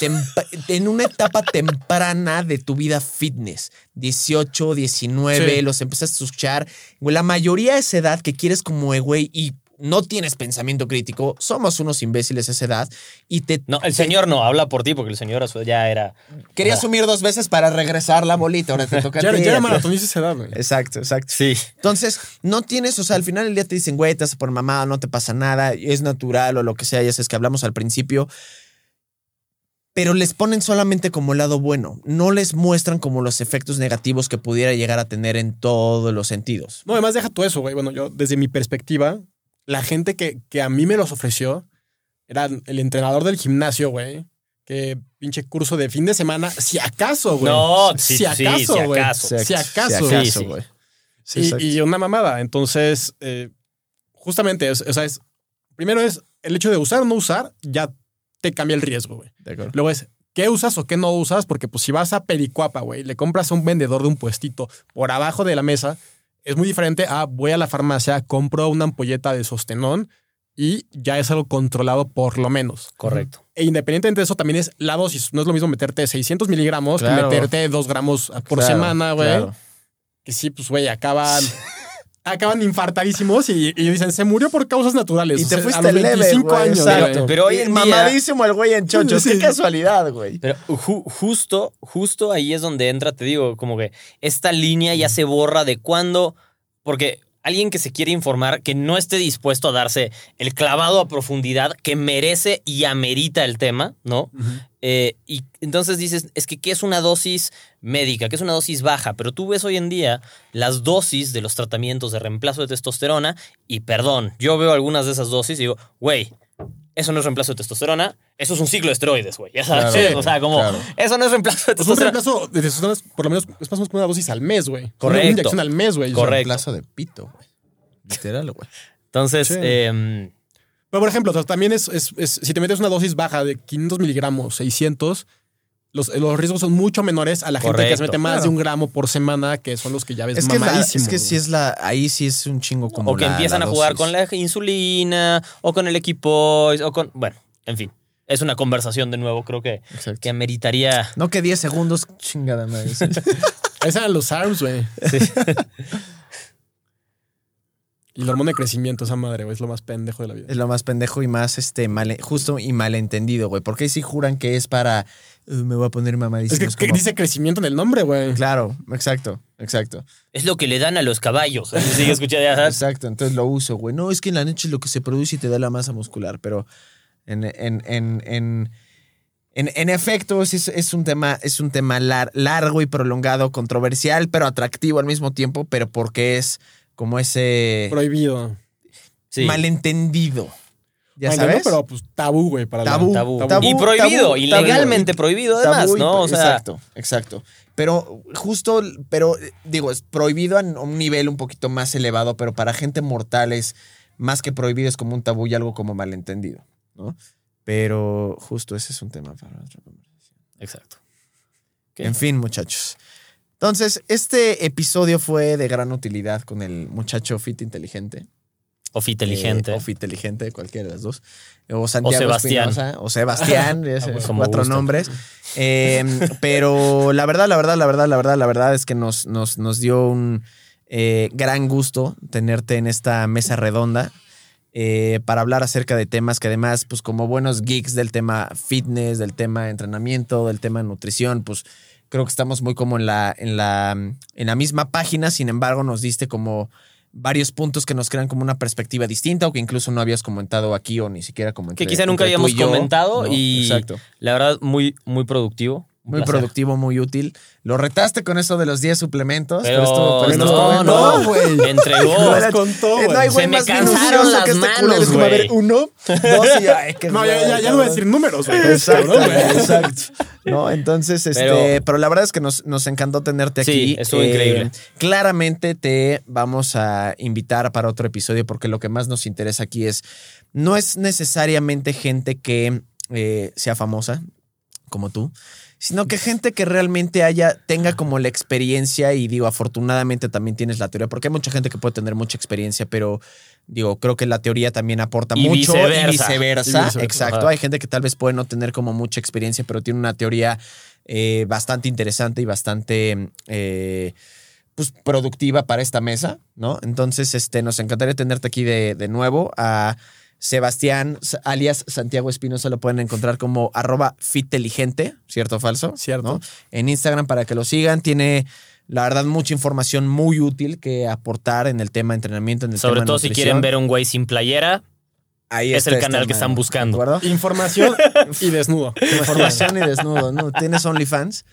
en una etapa temprana de tu vida fitness, 18, 19, Sí. los empezaste a escuchar. Güey, la mayoría de esa edad que quieres como eh, güey y no tienes pensamiento crítico, somos unos imbéciles a esa edad y te No, el señor no, habla por ti porque el señor a su- ya era. quería asumir dos veces para regresar la bolita, ahora te toca a Ya, ti. ya era maratonista esa edad, güey. Exacto, exacto. Sí. Entonces, no tienes, o sea, al final del día te dicen, güey, te vas por mamada, no te pasa nada, es natural o lo que sea, ya sabes que hablamos al principio. Pero les ponen solamente como el lado bueno, no les muestran como los efectos negativos que pudiera llegar a tener en todos los sentidos. No, además deja todo eso, güey. Bueno, yo desde mi perspectiva, la gente que, que a mí me los ofreció era el entrenador del gimnasio, güey. Que pinche curso de fin de semana, si acaso, güey. No, sí, si sí, acaso, si güey. acaso. Si acaso. Sí, Y- una mamada. Entonces, eh, justamente, es- o sea, es, primero es el hecho de usar o no usar, ya te cambia el riesgo, güey. De acuerdo. Luego es, ¿qué usas o qué no usas? Porque pues si vas a Pericuapa, güey, le compras a un vendedor de un puestito por abajo de la mesa, es muy diferente a voy a la farmacia, compro una ampolleta de sostenón y ya es algo controlado por lo menos. Correcto. E independientemente de eso, también es la dosis. No es lo mismo meterte 600 miligramos Claro. que meterte 2 gramos por Claro, semana, güey. claro. Que sí, pues, güey, acaban... acaban infartadísimos y, y dicen, se murió por causas naturales. Y O te sea, fuiste a los leve, 25 güey, años. exacto. Pero hoy en día- Mamadísimo el güey en chocho. Sí. Qué casualidad, güey. Pero ju- justo, justo ahí es donde entra, te digo, como que esta línea ya se borra de cuándo, porque alguien que se quiere informar, que no esté dispuesto a darse el clavado a profundidad que merece y amerita el tema, ¿no? Eh, y entonces dices, es que ¿qué es una dosis médica? ¿Qué es una dosis baja? Pero tú ves hoy en día las dosis de los tratamientos de reemplazo de testosterona y perdón, yo veo algunas de esas dosis y digo, güey, eso no es reemplazo de testosterona, eso es un ciclo de esteroides, güey. Ya sabes, Claro. o sea, como, Claro. eso no es reemplazo de Pues un testosterona. reemplazo de testosterona es por lo menos es más o menos una dosis al mes, güey. Correcto. Una inyección al mes, güey. Correcto. Reemplazo de pito, güey. Literal, güey. Entonces, Sí. em, Pero, por ejemplo, o sea, también es, es- es- si te metes una dosis baja de 500 miligramos, 600, los, los riesgos son mucho menores a la gente que Correcto. se mete más Claro. de un gramo por semana, que son los que ya ves Es que, es, la- es que sí es la. Ahí sí es un chingo como. o que la- empiezan la a jugar con la insulina o con el equipoise o con, bueno, en fin. Es una conversación de nuevo, creo que, Exacto. que ameritaría No que 10 segundos, chingada madre. Esos eran los ARMS, güey. Y la hormona de crecimiento, esa madre, güey, es lo más pendejo de la vida. es lo más pendejo y más este mal, justo y malentendido, güey. Porque sí juran que es para. "Uh, me voy a poner mamadísimo. Es que, dice crecimiento en el nombre, güey. Claro, exacto, exacto. Es lo que le dan a los caballos. Así sigue escuchando, ya sabes. Exacto, entonces lo uso, güey. No, es que en la noche es lo que se produce y te da la masa muscular, pero en, en, en, en, en, en efecto es, es- es un tema, es un tema lar- largo y prolongado, controversial, pero atractivo al mismo tiempo, pero porque es como ese Prohibido. Sí. malentendido. ¿Ya Bueno, sabes? no, pero pues tabú, güey, para la- Tabú. Tabú. Tabú, Y prohibido, tabú, ilegalmente tabú. prohibido además, ¿no? O sea, exacto, exacto. Pero justo, pero digo, es prohibido a un nivel un poquito más elevado, pero para gente mortal es más que prohibido, es como un tabú y algo como malentendido, ¿no? Pero justo ese es un tema para otra conversación. exacto. En fin, muchachos. Entonces, este episodio fue de gran utilidad con el muchacho fit inteligente. O inteligente. Eh, o fit inteligente, cualquiera de las dos. O Santiago Sebastián. Espinosa, o Sebastián, esos Como cuatro nombres. Eh, pero la verdad, la verdad, la verdad, la verdad, la verdad es que nos, nos, nos dio un eh, gran gusto tenerte en esta mesa redonda eh, para hablar acerca de temas que además, pues como buenos geeks del tema fitness, del tema entrenamiento, del tema nutrición, pues creo que estamos muy como en la, en la, en la misma página, sin embargo nos diste como varios puntos que nos crean como una perspectiva distinta o que incluso no habías comentado aquí o ni siquiera como Que quizá nunca habíamos y yo, comentado ¿no? y Exacto. la verdad muy, muy productivo. Muy placer. productivo, muy útil. Lo retaste con eso de los 10 suplementos. Pero, estuvo- pero no, estuvo- no, güey. Entregó. No, era- contó, Eh, güey. no hay güey Se me más cansaron las que este manos, como, a ver, güey. uno, dos y ay, No, ya, ya, ya no voy a decir números, güey. Exacto, güey. exacto. No, entonces, este, pero, Pero- la verdad es que nos, nos encantó tenerte Sí, aquí. Eh, estuvo increíble. Claramente te vamos a invitar para otro episodio porque lo que más nos interesa aquí es, no es necesariamente gente que eh, sea famosa como tú, sino que gente que realmente haya, tenga como la experiencia y digo, afortunadamente también tienes la teoría, porque hay mucha gente que puede tener mucha experiencia, pero digo, creo que la teoría también aporta Y mucho viceversa. y viceversa. Y viceversa. Exacto. Ajá. Hay gente que tal vez puede no tener como mucha experiencia, pero tiene una teoría eh, bastante interesante y bastante eh, pues, productiva para esta mesa, ¿no? Entonces, este, nos encantaría tenerte aquí de, de nuevo. A Sebastián, alias Santiago Espinosa, lo pueden encontrar como arroba fiteligente, ¿cierto o falso? Cierto. ¿No? En Instagram para que lo sigan. Tiene, la verdad, mucha información muy útil que aportar en el tema de entrenamiento, en el Sobre tema todo si quieren ver un güey sin playera, Ahí es el canal este que están buscando. ¿De acuerdo? Información y desnudo. Información y desnudo, ¿no? ¿Tienes OnlyFans?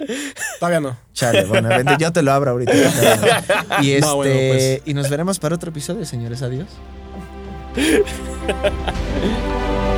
Todavía no. Chale, bueno, vente, yo te lo abro ahorita. Y este, No, bueno, pues. y nos veremos para otro episodio, señores. Adiós. Ha ha ha.